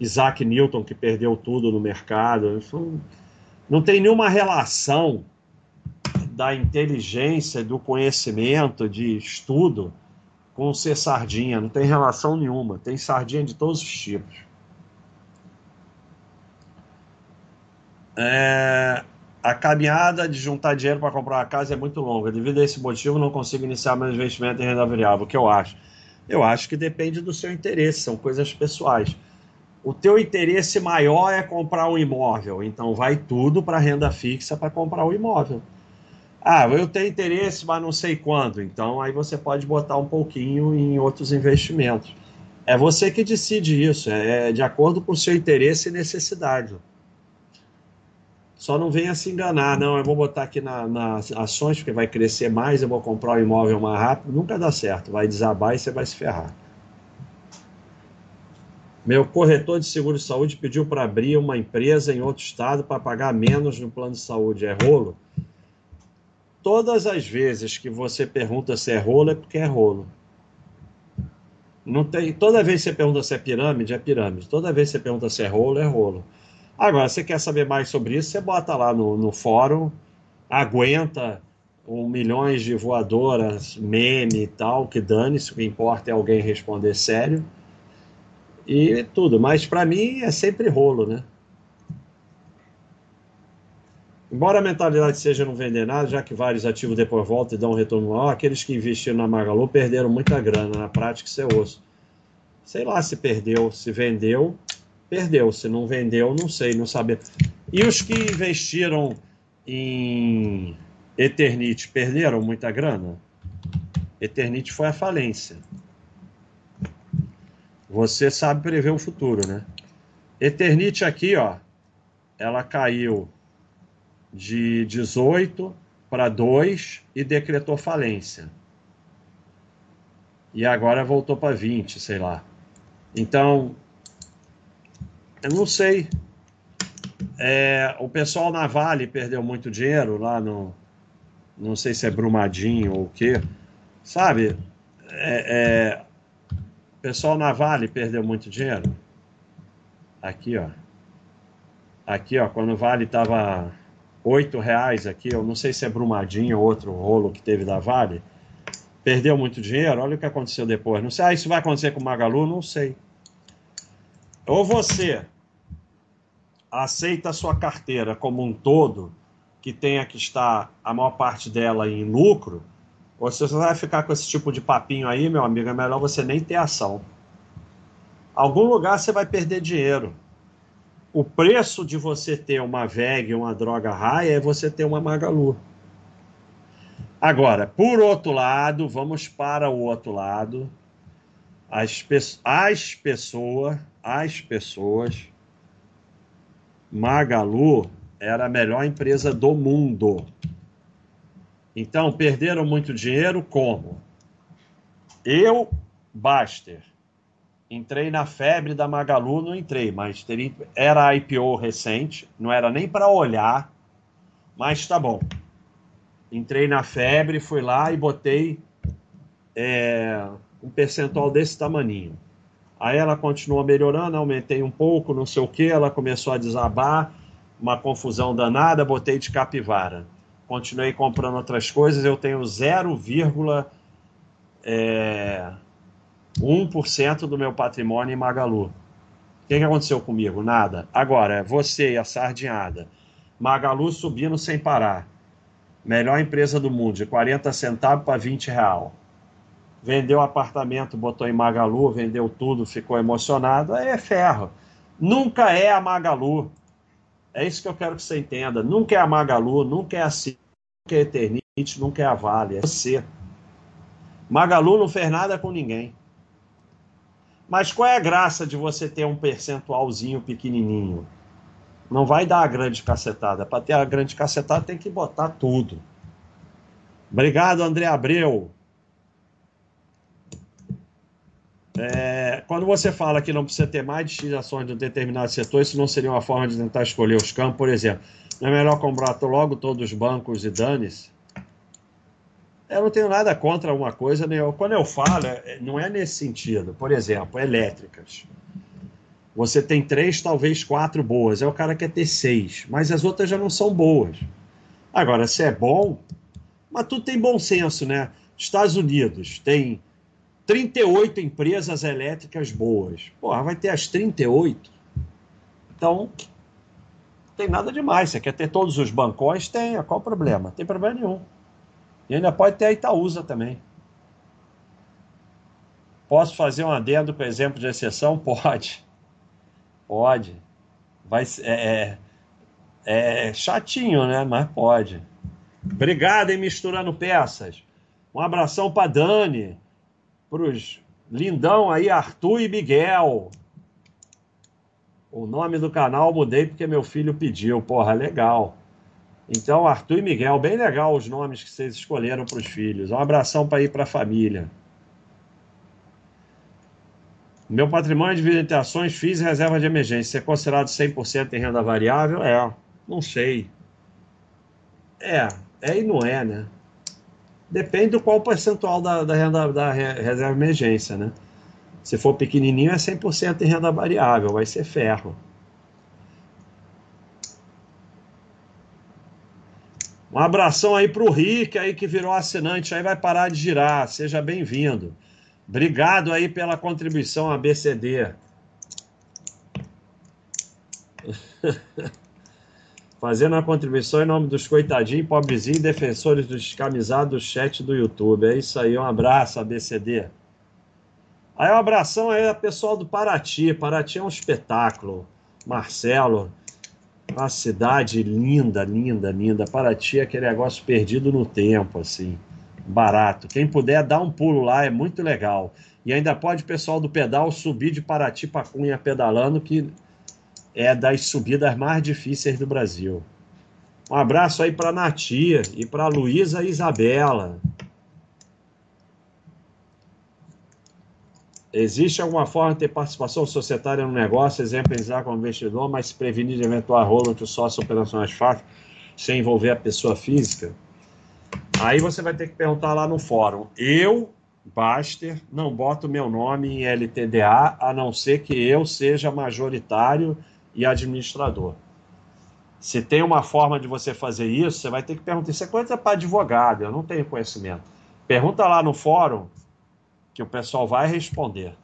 Isaac Newton, que perdeu tudo no mercado. Não tem nenhuma relação da inteligência, do conhecimento, de estudo com ser sardinha. Não tem relação nenhuma. Tem sardinha de todos os tipos. É, a caminhada de juntar dinheiro para comprar uma casa é muito longa. Devido a esse motivo, não consigo iniciar meu investimento em renda variável. O que eu acho? Eu acho que depende do seu interesse, são coisas pessoais o teu interesse maior é comprar um imóvel, então vai tudo para renda fixa para comprar o um imóvel. Ah, eu tenho interesse, mas não sei quando, então aí você pode botar um pouquinho em outros investimentos. É você que decide isso, é de acordo com o seu interesse e necessidade. Só não venha se enganar, não, eu vou botar aqui na, nas ações, porque vai crescer mais, eu vou comprar o um imóvel mais rápido, nunca dá certo, vai desabar e você vai se ferrar. Meu corretor de seguro de saúde pediu para abrir uma empresa em outro estado para pagar menos no plano de saúde. É rolo? Todas as vezes que você pergunta se é rolo, é porque é rolo. Não tem, toda vez que você pergunta se é pirâmide, é pirâmide. Toda vez que você pergunta se é rolo, é rolo. Agora, você quer saber mais sobre isso, você bota lá no, no fórum, aguenta um milhões de voadoras, meme e tal, que dane-se, o que importa é alguém responder sério e tudo. Mas para mim é sempre rolo, né? Embora a mentalidade seja não vender nada, já que vários ativos depois voltam e dão um retorno maior, aqueles que investiram na Magalu perderam muita grana. Na prática, isso é osso. Sei lá se perdeu, se vendeu, perdeu. Se não vendeu, não sei, não saber. E os que investiram em Eternite perderam muita grana? Eternite foi a falência. Você sabe prever o futuro, né? Eternite aqui, ó, ela caiu de 18 para 2 e decretou falência. E agora voltou para 20, sei lá. Então, eu não sei. É, o pessoal na Vale perdeu muito dinheiro lá no. Não sei se é Brumadinho ou o quê. Sabe? É, é, pessoal na Vale perdeu muito dinheiro. Aqui, ó. Aqui, ó, quando o Vale tava oito reais aqui, eu não sei se é Brumadinho ou outro rolo que teve da Vale, perdeu muito dinheiro. Olha o que aconteceu depois. Não sei, ah, isso vai acontecer com o Magalu? Não sei. Ou você aceita a sua carteira como um todo, que tenha que estar a maior parte dela em lucro, ou se você vai ficar com esse tipo de papinho aí, meu amigo, é melhor você nem ter ação. Algum lugar você vai perder dinheiro. O preço de você ter uma VEG, uma droga raia, é você ter uma Magalu. Agora, por outro lado, vamos para o outro lado. As, as pessoas, as pessoas, Magalu era a melhor empresa do mundo. Então, perderam muito dinheiro como? Eu, Baster, entrei na febre da Magalu, não entrei, mas teria, era IPO recente, não era nem para olhar, mas tá bom. Entrei na febre, fui lá e botei é, um percentual desse tamaninho. Aí ela continuou melhorando, aumentei um pouco, não sei o que, ela começou a desabar, uma confusão danada, botei de capivara continuei comprando outras coisas, eu tenho 0,1% é, do meu patrimônio em Magalu. O que, que aconteceu comigo? Nada. Agora, você e a sardinhada. Magalu subindo sem parar. Melhor empresa do mundo, de 40 centavos para 20 real. Vendeu apartamento, botou em Magalu, vendeu tudo, ficou emocionado. Aí é ferro. Nunca é a Magalu. É isso que eu quero que você entenda. Nunca é a Magalu, nunca é a nunca é Eternite, nunca é a Vale, é você. Magalu não fez nada com ninguém. Mas qual é a graça de você ter um percentualzinho pequenininho? Não vai dar a grande cacetada. Para ter a grande cacetada tem que botar tudo. Obrigado, André Abreu. É, quando você fala que não precisa ter mais de ações de um determinado setor, isso não seria uma forma de tentar escolher os campos, por exemplo. Não é melhor comprar logo todos os bancos e dane-se? Eu não tenho nada contra uma coisa, nem quando eu falo, é, não é nesse sentido. Por exemplo, elétricas. Você tem três, talvez quatro boas. É o cara que quer ter seis, mas as outras já não são boas. Agora, se é bom, mas tudo tem bom senso, né? Estados Unidos tem 38 empresas elétricas boas. Porra, vai ter as 38. Então, tem nada demais. Você quer ter todos os bancões? Tenha. Qual o problema? Não tem problema nenhum. E ainda pode ter a Itaúsa também. Posso fazer um adendo com exemplo de exceção? *laughs* Pode. Pode. Vai, é, é, é chatinho, né? Mas pode. Obrigado, hein, Misturando Peças. Um abração para Dani, para os lindão aí, Arthur e Miguel. O nome do canal mudei porque meu filho pediu. Porra, legal. Então, Arthur e Miguel, bem legal os nomes que vocês escolheram para os filhos. Um abração para ir para a família. Meu patrimônio de vida ações, FIIs e reserva de emergência. É considerado 100% em renda variável? É, não sei. É, é e não é, né? Depende do qual percentual da, da renda da reserva de emergência, né? Se for pequenininho, é 100% em renda variável, vai ser ferro. Um abração aí para o Rick, aí que virou assinante, aí vai parar de girar. Seja bem-vindo. Obrigado aí pela contribuição à BCD. *laughs* Fazendo a contribuição em nome dos coitadinhos, pobrezinhos, defensores dos descamisados do chat do YouTube. É isso aí, um abraço, ABCD. Aí um abração aí a pessoal do Paraty. Paraty é um espetáculo. Marcelo, uma cidade linda, linda, linda. Paraty é aquele negócio perdido no tempo, assim, barato. Quem puder dar um pulo lá é muito legal. E ainda pode o pessoal do pedal subir de Paraty para Cunha pedalando, que é das subidas mais difíceis do Brasil. Um abraço aí para Natia e para Luísa Isabela. Existe alguma forma de ter participação societária no negócio, exemplar como investidor, mas se prevenir de eventual rolo entre sócios operacionais fáceis, sem envolver a pessoa física? Aí você vai ter que perguntar lá no fórum. Eu, Baster, não boto meu nome em LTDA, a não ser que eu seja majoritário e administrador. Se tem uma forma de você fazer isso, você vai ter que perguntar. Isso é coisa para advogado, eu não tenho conhecimento. Pergunta lá no fórum que o pessoal vai responder.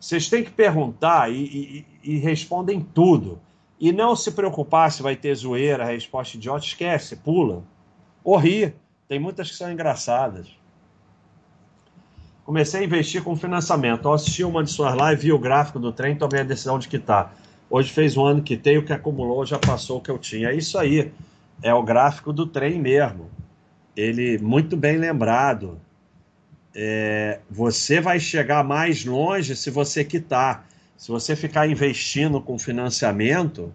Vocês têm que perguntar e, e, e respondem tudo. E não se preocupar se vai ter zoeira, resposta idiota, esquece, pula. Ou ri. Tem muitas que são engraçadas. Comecei a investir com financiamento. Eu assisti uma de suas lives, vi o gráfico do trem, tomei a decisão de quitar. Hoje fez um ano que tem, o que acumulou já passou o que eu tinha. É isso aí. É o gráfico do trem mesmo. Ele, muito bem lembrado. É, você vai chegar mais longe se você quitar. Se você ficar investindo com financiamento,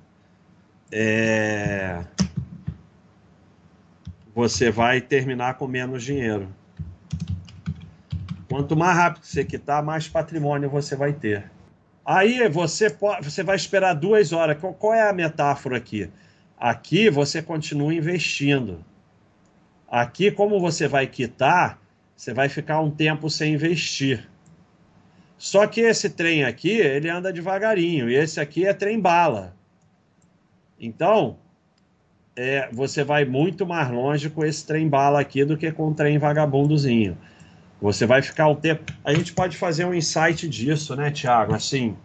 é, você vai terminar com menos dinheiro. Quanto mais rápido você quitar, mais patrimônio você vai ter. Aí você, pode, você vai esperar duas horas. Qual, qual é a metáfora aqui? Aqui você continua investindo. Aqui, como você vai quitar, você vai ficar um tempo sem investir. Só que esse trem aqui, ele anda devagarinho, e esse aqui é trem bala. Então, é, você vai muito mais longe com esse trem bala aqui do que com o trem vagabundozinho. Você vai ficar um tempo. A gente pode fazer um insight disso, né, Tiago? Assim,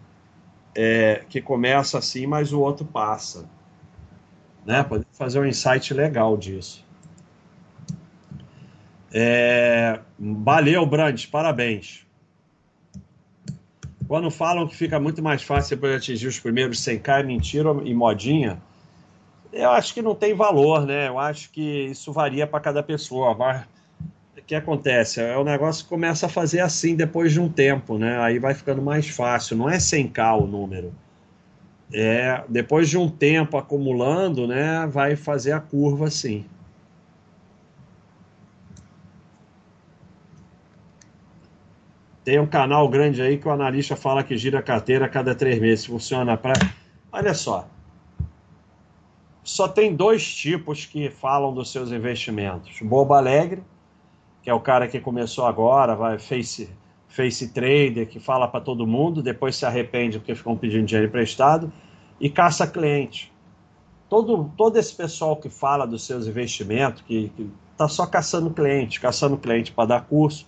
é, que começa assim, mas o outro passa. Né? Pode fazer um insight legal disso. É, valeu, Brandes, parabéns. Quando falam que fica muito mais fácil de atingir os primeiros 100k, é mentira e modinha, eu acho que não tem valor, né? Eu acho que isso varia para cada pessoa. Mas o que acontece? É o negócio que começa a fazer assim depois de um tempo, né? Aí vai ficando mais fácil. Não é 100k o número. É, depois de um tempo acumulando, né, vai fazer a curva assim. Tem um canal grande aí que o analista fala que gira a carteira a cada três meses. Funciona para. Olha só, só tem dois tipos que falam dos seus investimentos. Bobo Alegre, que é o cara que começou agora, vai face, face trader, que fala para todo mundo, depois se arrepende porque ficam pedindo dinheiro emprestado, e caça cliente. Todo, todo esse pessoal que fala dos seus investimentos, que está só caçando cliente, caçando cliente para dar curso,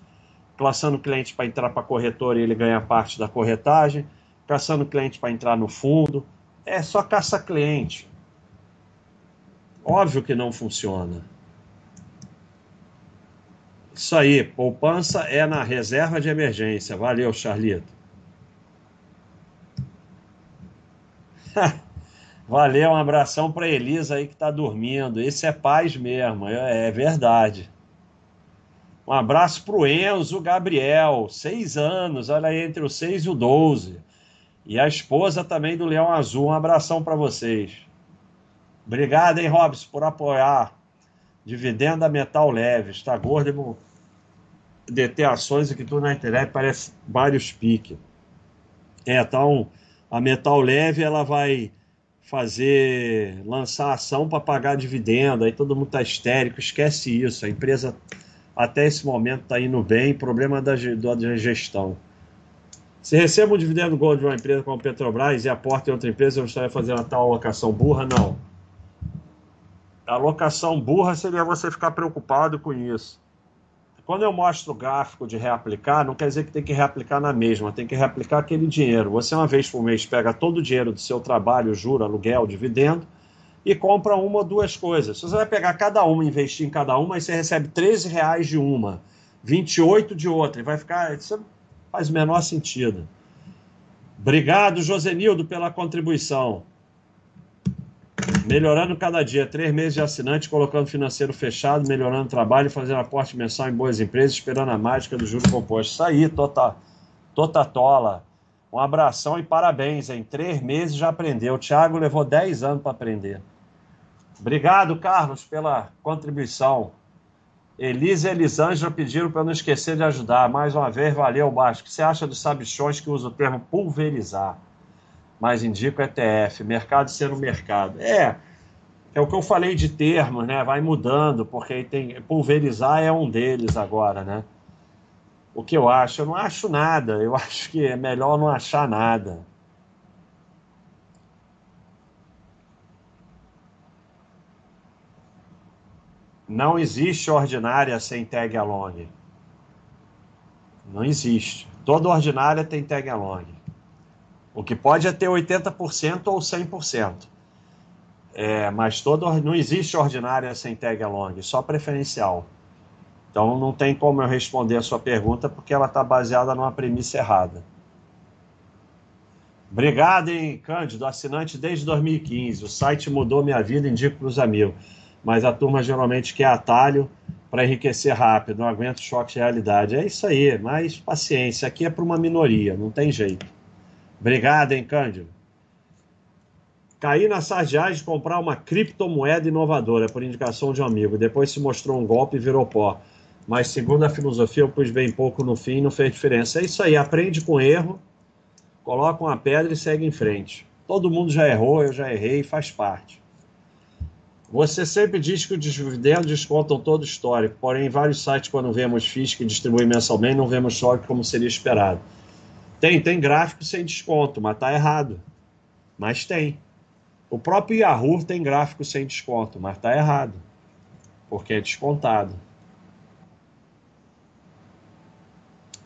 caçando cliente para entrar para a corretora e ele ganha parte da corretagem, caçando cliente para entrar no fundo, é só caça cliente. Óbvio que não funciona. Isso aí, poupança é na reserva de emergência. Valeu, Charlito. *laughs* Valeu, um abração para Elisa aí que está dormindo. Esse é paz mesmo, é, é verdade. Um abraço para o Enzo Gabriel, seis anos, olha aí, entre os seis e o doze. E a esposa também do Leão Azul. Um abração para vocês. Obrigado, hein, Robson, por apoiar. Dividenda Metal Leve. Está gordo e deter ações aqui tudo na internet parece vários piques. É, então a Metal Leve ela vai fazer lançar ação para pagar dividendo, aí todo mundo está histérico, esquece isso. A empresa até esse momento está indo bem, problema da, da gestão. Se recebe um dividendo gold de uma empresa como a Petrobras e aporta em outra empresa, eu estaria fazendo a tal alocação burra? Não. A alocação burra seria você ficar preocupado com isso. Quando eu mostro o gráfico de reaplicar, não quer dizer que tem que reaplicar na mesma, tem que reaplicar aquele dinheiro. Você, uma vez por mês, pega todo o dinheiro do seu trabalho, juro, aluguel, dividendo, e compra uma ou duas coisas. Se você vai pegar cada uma, investir em cada uma, aí você recebe 13 reais de uma, 28 de outra, e vai ficar. Isso faz o menor sentido. Obrigado, Josenildo, pela contribuição. Melhorando cada dia, três meses de assinante, colocando financeiro fechado, melhorando o trabalho, fazendo aporte mensal em boas empresas, esperando a mágica do juro composto. Isso aí, tota, tota tola. Um abração e parabéns, em três meses já aprendeu. O Thiago levou dez anos para aprender. Obrigado, Carlos, pela contribuição. Elisa e Elisângela pediram para não esquecer de ajudar. Mais uma vez, valeu, Baixo. O que você acha dos sabichões que usa o termo pulverizar? mas indico ETF, mercado sendo mercado. É, é o que eu falei de termos, né? Vai mudando, porque tem pulverizar é um deles agora, né? O que eu acho? Eu não acho nada. Eu *laughs* acho que é melhor não achar nada. Não existe ordinária sem tag along. Não existe. Toda ordinária tem tag along. O que pode é ter 80% ou 100%. É, mas todo, não existe ordinária sem tag along, só preferencial. Então não tem como eu responder a sua pergunta porque ela está baseada numa premissa errada. Obrigado, hein, Cândido, assinante desde 2015. O site mudou minha vida, indico para os amigos. Mas a turma geralmente quer atalho para enriquecer rápido, não aguenta o choque de realidade. É isso aí, mas paciência, aqui é para uma minoria, não tem jeito. Obrigado, hein, Cândido. Caí na sardiagem de comprar uma criptomoeda inovadora por indicação de um amigo. Depois se mostrou um golpe e virou pó. Mas segundo a filosofia, eu pus bem pouco no fim e não fez diferença. É isso aí, aprende com erro, coloca uma pedra e segue em frente. Todo mundo já errou, eu já errei, faz parte. Você sempre diz que os dividendos descontam todo o histórico, porém, em vários sites, quando vemos FIIs que distribuem mensalmente, não vemos choque como seria esperado. Tem, tem gráfico sem desconto, mas está errado. Mas tem. O próprio Yahoo tem gráfico sem desconto, mas está errado, porque é descontado.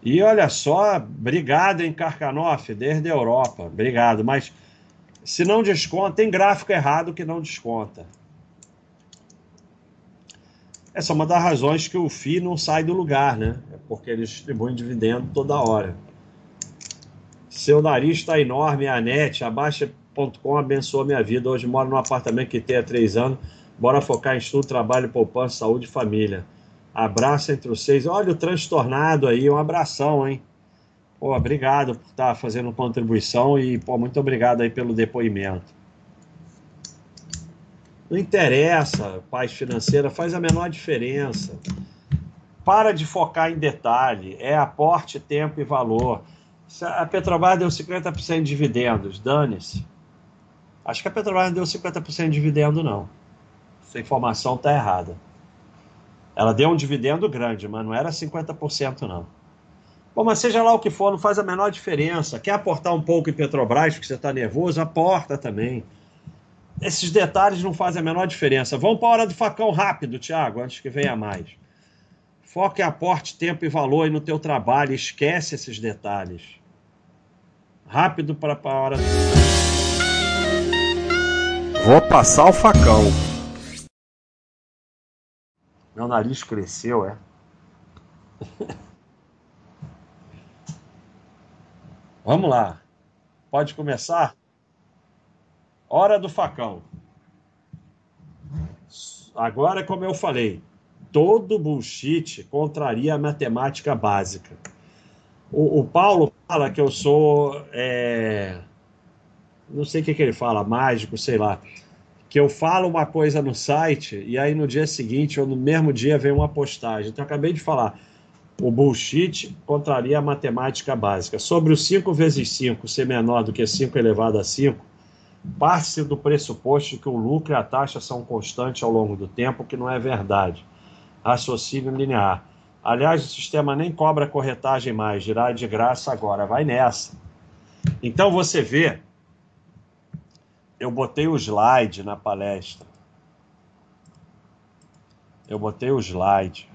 E olha só, obrigado em Karkanoff, desde a Europa, obrigado. Mas se não desconta, tem gráfico errado que não desconta. Essa é uma das razões que o FI não sai do lugar, né? É porque eles distribuem dividendo toda hora. Seu nariz está enorme, a net, abaixa com abençoa minha vida. Hoje moro num apartamento que tem há três anos. Bora focar em estudo, trabalho, poupança, saúde e família. Abraço entre os seis. Olha o transtornado aí, um abração, hein? Pô, obrigado por estar fazendo contribuição e, pô, muito obrigado aí pelo depoimento. Não interessa, paz financeira, faz a menor diferença. Para de focar em detalhe, é aporte, tempo e valor. A Petrobras deu 50% de dividendos, dane-se. Acho que a Petrobras não deu 50% de dividendo, não. Essa informação está errada. Ela deu um dividendo grande, mas não era 50%, não. Bom, mas seja lá o que for, não faz a menor diferença. Quer aportar um pouco em Petrobras porque você está nervoso? Aporta também. Esses detalhes não fazem a menor diferença. Vamos para a hora do facão rápido, Tiago, antes que venha mais. Foque aporte, tempo e valor aí no teu trabalho. Esquece esses detalhes. Rápido para a hora do... Vou passar o facão. Meu nariz cresceu, é? Vamos lá. Pode começar? Hora do facão. Agora, como eu falei, todo bullshit contraria a matemática básica. O, o Paulo fala que eu sou. É não sei o que, que ele fala, mágico, sei lá, que eu falo uma coisa no site e aí no dia seguinte ou no mesmo dia vem uma postagem. Então, eu acabei de falar, o bullshit contraria a matemática básica. Sobre o 5 vezes 5 ser menor do que 5 elevado a 5, parte-se do pressuposto que o lucro e a taxa são constantes ao longo do tempo, que não é verdade. Raciocínio linear. Aliás, o sistema nem cobra corretagem mais, dirá de graça agora. Vai nessa. Então você vê eu botei o slide na palestra. Eu botei o slide.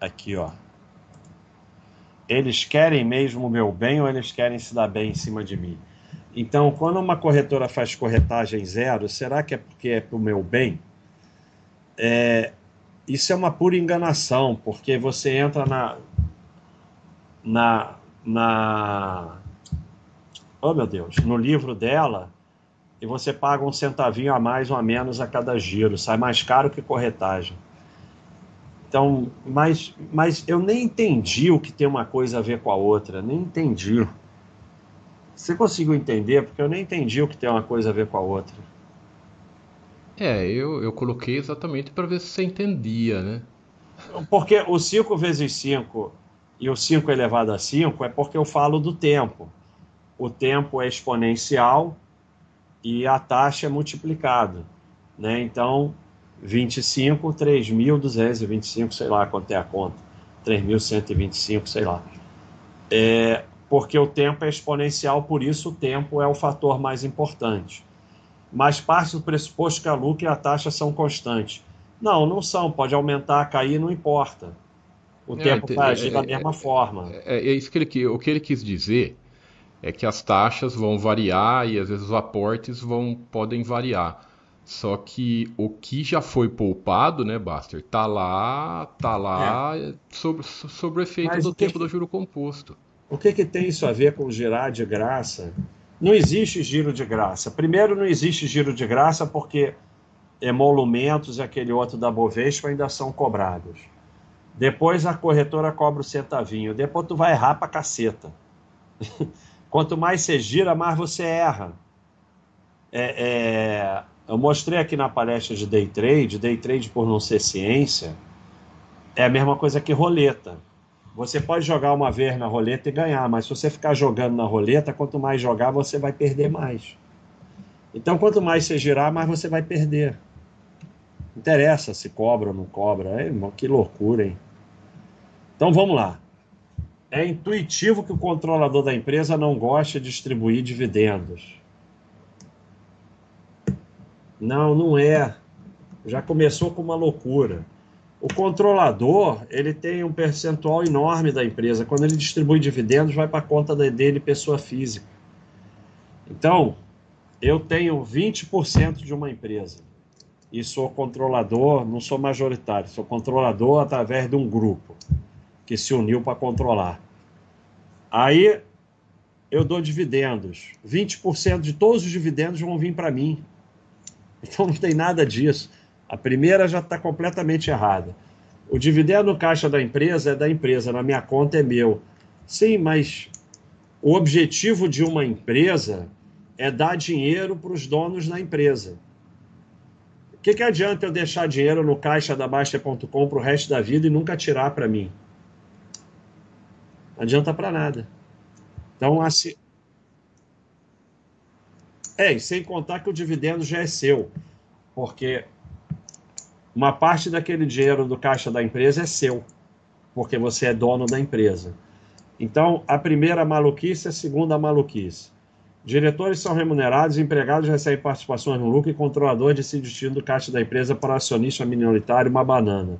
Aqui, ó. Eles querem mesmo o meu bem ou eles querem se dar bem em cima de mim? Então, quando uma corretora faz corretagem zero, será que é porque é para o meu bem? É, isso é uma pura enganação, porque você entra na, na, na oh meu Deus, no livro dela, e você paga um centavinho a mais ou a menos a cada giro, sai mais caro que corretagem. Então, mas, mas eu nem entendi o que tem uma coisa a ver com a outra, nem entendi. Você conseguiu entender? Porque eu nem entendi o que tem uma coisa a ver com a outra. É, eu, eu coloquei exatamente para ver se você entendia, né? Porque o 5 vezes 5 e o 5 elevado a 5 é porque eu falo do tempo o tempo é exponencial e a taxa é multiplicada. Né? Então, 25, 3.225, sei lá quanto é a conta. 3.125, sei lá. É, porque o tempo é exponencial, por isso o tempo é o fator mais importante. Mas parte do pressuposto que a lucro e a taxa são constantes. Não, não são. Pode aumentar, cair, não importa. O é, tempo vai agir é, da mesma é, forma. É, é, isso que ele, o que ele quis dizer é que as taxas vão variar e às vezes os aportes vão podem variar. Só que o que já foi poupado, né, Baster, tá lá, tá lá é. sobre, sobre o efeito Mas do tempo que, do juro composto. O que, que tem isso a ver com girar de graça? Não existe giro de graça. Primeiro, não existe giro de graça porque emolumentos e aquele outro da Bovespa ainda são cobrados. Depois a corretora cobra o centavinho. Depois tu vai errar pra caceta. *laughs* Quanto mais você gira, mais você erra. É, é, eu mostrei aqui na palestra de day trade, day trade por não ser ciência, é a mesma coisa que roleta. Você pode jogar uma vez na roleta e ganhar, mas se você ficar jogando na roleta, quanto mais jogar, você vai perder mais. Então, quanto mais você girar, mais você vai perder. Não interessa se cobra ou não cobra. É, que loucura, hein? Então, vamos lá. É intuitivo que o controlador da empresa não goste de distribuir dividendos. Não, não é. Já começou com uma loucura. O controlador, ele tem um percentual enorme da empresa. Quando ele distribui dividendos, vai para a conta dele, pessoa física. Então, eu tenho 20% de uma empresa e sou controlador, não sou majoritário, sou controlador através de um grupo que se uniu para controlar. Aí eu dou dividendos. 20% de todos os dividendos vão vir para mim. Então não tem nada disso. A primeira já está completamente errada. O dividendo caixa da empresa é da empresa, na minha conta é meu. Sim, mas o objetivo de uma empresa é dar dinheiro para os donos da empresa. O que, que adianta eu deixar dinheiro no caixa da Baixa.com para o resto da vida e nunca tirar para mim? Não adianta para nada. Então, assim, é, e sem contar que o dividendo já é seu, porque uma parte daquele dinheiro do caixa da empresa é seu, porque você é dono da empresa. Então, a primeira maluquice é a segunda maluquice. Diretores são remunerados, empregados recebem participações no lucro e controlador decide destino do caixa da empresa para acionista minoritário uma banana.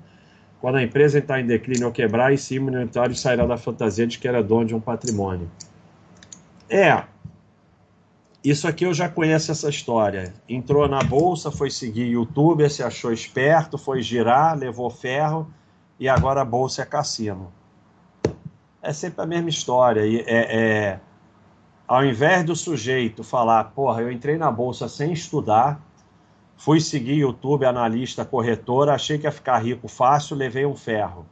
Quando a empresa está em declínio ou quebrar, e sim, o minoritário sairá da fantasia de que era dono de um patrimônio. É, isso aqui eu já conheço essa história. Entrou na bolsa, foi seguir youtuber, se achou esperto, foi girar, levou ferro e agora a bolsa é cassino. É sempre a mesma história. E é, é, ao invés do sujeito falar, porra, eu entrei na bolsa sem estudar, fui seguir YouTube, analista, corretora, achei que ia ficar rico fácil, levei um ferro.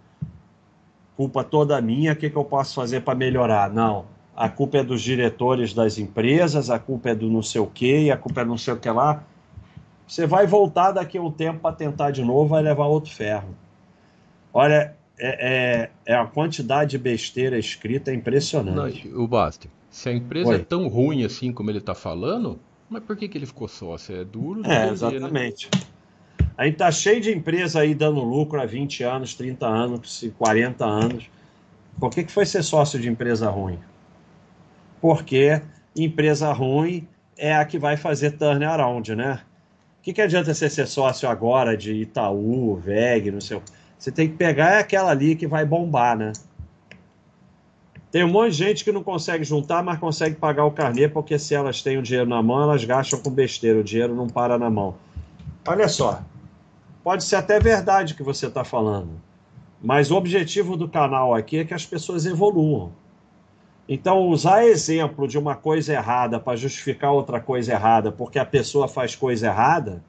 Culpa toda minha, o que, que eu posso fazer para melhorar? Não a culpa é dos diretores das empresas, a culpa é do não sei o quê, a culpa é não sei o que lá. Você vai voltar daqui a um tempo para tentar de novo, vai levar outro ferro. Olha, é, é, é a quantidade de besteira escrita é impressionante. Não, o Basti, se a empresa Oi. é tão ruim assim como ele está falando, mas por que, que ele ficou sócio? É duro É, vender, né? exatamente. Né? A gente tá cheio de empresa aí dando lucro há 20 anos, 30 anos, 40 anos. Por que, que foi ser sócio de empresa ruim? Porque empresa ruim é a que vai fazer turnaround, né? O que, que adianta você ser sócio agora de Itaú, VEG, não sei Você tem que pegar aquela ali que vai bombar, né? Tem um monte de gente que não consegue juntar, mas consegue pagar o carnê, porque se elas têm o dinheiro na mão, elas gastam com besteira, o dinheiro não para na mão. Olha só, pode ser até verdade o que você está falando, mas o objetivo do canal aqui é que as pessoas evoluam. Então, usar exemplo de uma coisa errada para justificar outra coisa errada, porque a pessoa faz coisa errada,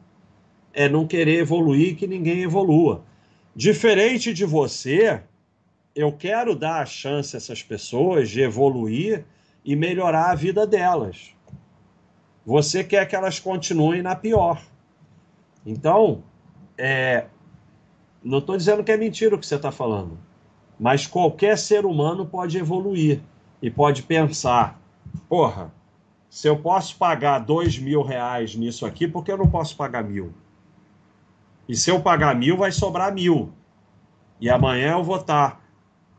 é não querer evoluir que ninguém evolua. Diferente de você, eu quero dar a chance a essas pessoas de evoluir e melhorar a vida delas. Você quer que elas continuem na pior. Então, é, não estou dizendo que é mentira o que você está falando, mas qualquer ser humano pode evoluir e pode pensar: porra, se eu posso pagar dois mil reais nisso aqui, por que eu não posso pagar mil? E se eu pagar mil, vai sobrar mil. E amanhã eu vou estar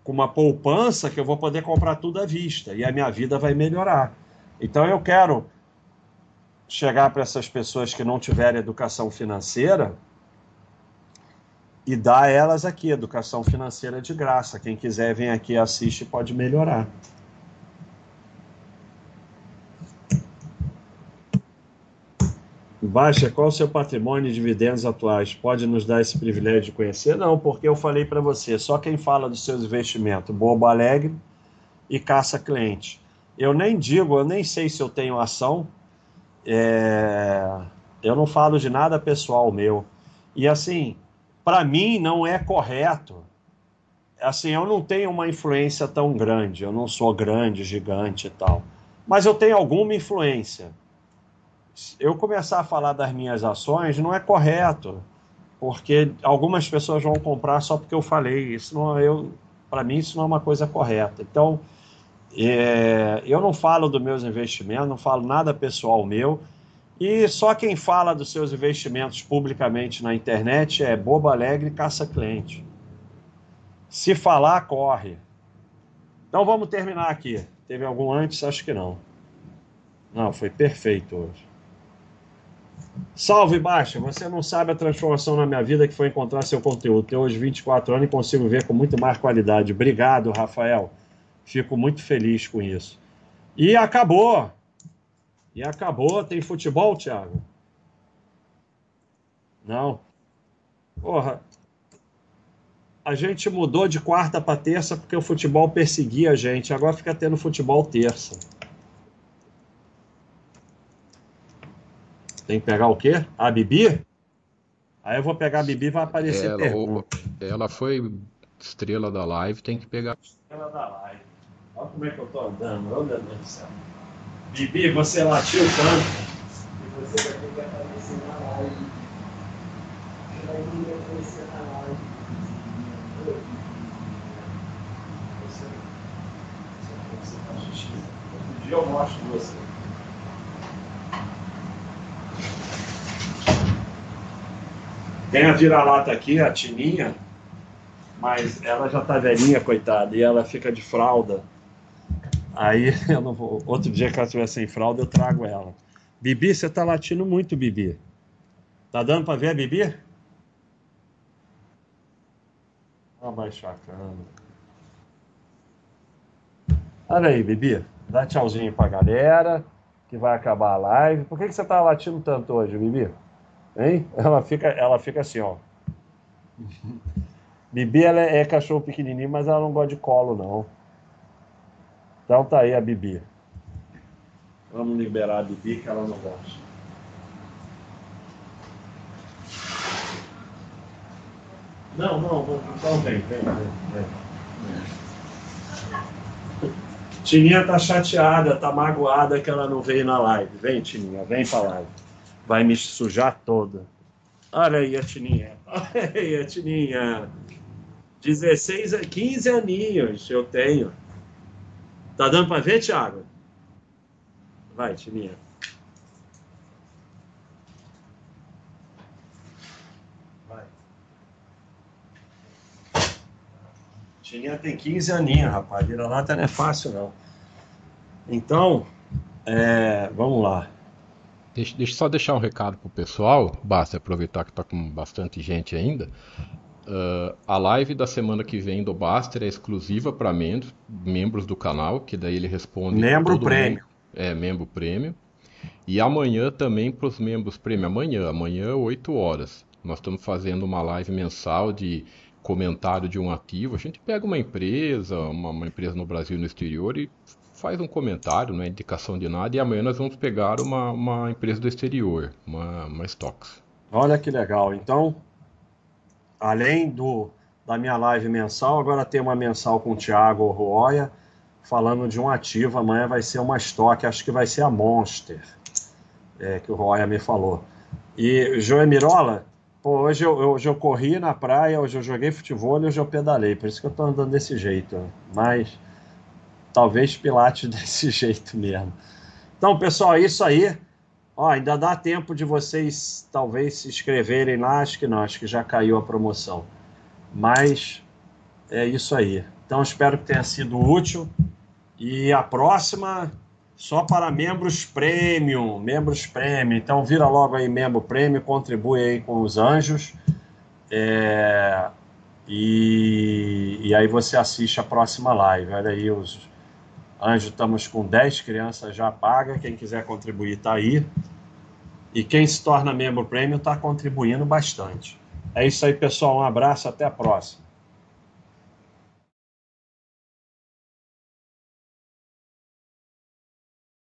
com uma poupança que eu vou poder comprar tudo à vista e a minha vida vai melhorar. Então eu quero chegar para essas pessoas que não tiverem educação financeira e dar a elas aqui educação financeira de graça. Quem quiser vem aqui assiste pode melhorar. Baixa, qual o seu patrimônio e dividendos atuais? Pode nos dar esse privilégio de conhecer? Não, porque eu falei para você, só quem fala dos seus investimentos, bobo alegre e caça cliente. Eu nem digo, eu nem sei se eu tenho ação, é... eu não falo de nada pessoal meu. E assim, para mim não é correto. Assim, eu não tenho uma influência tão grande, eu não sou grande, gigante e tal. Mas eu tenho alguma influência eu começar a falar das minhas ações não é correto, porque algumas pessoas vão comprar só porque eu falei. Isso não, eu, para mim isso não é uma coisa correta. Então, é, eu não falo dos meus investimentos, não falo nada pessoal meu. E só quem fala dos seus investimentos publicamente na internet é bobo alegre e caça cliente. Se falar, corre. Então vamos terminar aqui. Teve algum antes? Acho que não. Não, foi perfeito hoje. Salve, Baixa! Você não sabe a transformação na minha vida que foi encontrar seu conteúdo. Tenho hoje 24 anos e consigo ver com muito mais qualidade. Obrigado, Rafael. Fico muito feliz com isso. E acabou! E acabou. Tem futebol, Thiago? Não. Porra. A gente mudou de quarta para terça porque o futebol perseguia a gente. Agora fica tendo futebol terça. Tem que pegar o quê? A Bibi? Aí eu vou pegar a Bibi e vai aparecer ela, ela foi estrela da live, tem que pegar. Estrela da live. Olha como é que eu tô andando, oh, meu Deus do céu. Bibi, você latiu tanto. E você vai ter que aparecer na live. Você vai ter que aparecer na live. Você, você, você faz xixi. Outro dia eu mostro você. Tem a vira-lata aqui, a Tininha, mas ela já tá velhinha, coitada, e ela fica de fralda. Aí *laughs* eu não vou. Outro dia que ela estiver sem fralda, eu trago ela. Bibi, você tá latindo muito, Bibi. Tá dando para ver a Bibi? Vamos baixar a câmera. Olha aí, Bibi. Dá tchauzinho pra galera, que vai acabar a live. Por que, que você tá latindo tanto hoje, Bibi? Hein? Ela fica, ela fica assim, ó. *laughs* Bibi ela é, é cachorro pequenininho, mas ela não gosta de colo, não. Então tá aí a Bibi. Vamos liberar a Bibi que ela não gosta. Não, não, então vem, vem, vem. vem. Tininha tá chateada, tá magoada que ela não veio na live. Vem, Tininha, vem pra live vai me sujar toda. Olha aí a Tininha. Olha aí a Tininha. 16, 15 aninhos eu tenho. Tá dando para ver, Thiago? Vai, Tininha. Vai. Tininha tem 15 aninhos, rapaz. Vira lata não é fácil, não. Então, é, vamos lá. Deixa, deixa só deixar um recado pro pessoal, basta aproveitar que está com bastante gente ainda. Uh, a live da semana que vem do Baster é exclusiva para membros, membros do canal, que daí ele responde. Membro prêmio. é, membro prêmio. E amanhã também para os membros prêmio. Amanhã, amanhã, 8 horas. Nós estamos fazendo uma live mensal de comentário de um ativo. A gente pega uma empresa, uma, uma empresa no Brasil e no exterior e faz um comentário, não é indicação de nada, e amanhã nós vamos pegar uma, uma empresa do exterior, uma, uma Stocks. Olha que legal. Então, além do da minha live mensal, agora tem uma mensal com o Thiago Roya, falando de um ativo. Amanhã vai ser uma estoque, acho que vai ser a Monster, é, que o Roya me falou. E Joé Mirola, pô, hoje eu, hoje eu corri na praia, hoje eu joguei futebol e hoje eu pedalei, por isso que eu tô andando desse jeito. Mas talvez Pilates *laughs* desse jeito mesmo. Então, pessoal, é isso aí. Ó, ainda dá tempo de vocês talvez se inscreverem lá, acho que não, acho que já caiu a promoção. Mas é isso aí. Então, espero que tenha sido útil. E a próxima só para membros premium, membros premium. Então, vira logo aí membro premium, contribui aí com os anjos. É... E... e aí você assiste a próxima live. Olha aí os Anjo, estamos com 10 crianças já pagas. Quem quiser contribuir, está aí. E quem se torna membro premium está contribuindo bastante. É isso aí, pessoal. Um abraço, até a próxima.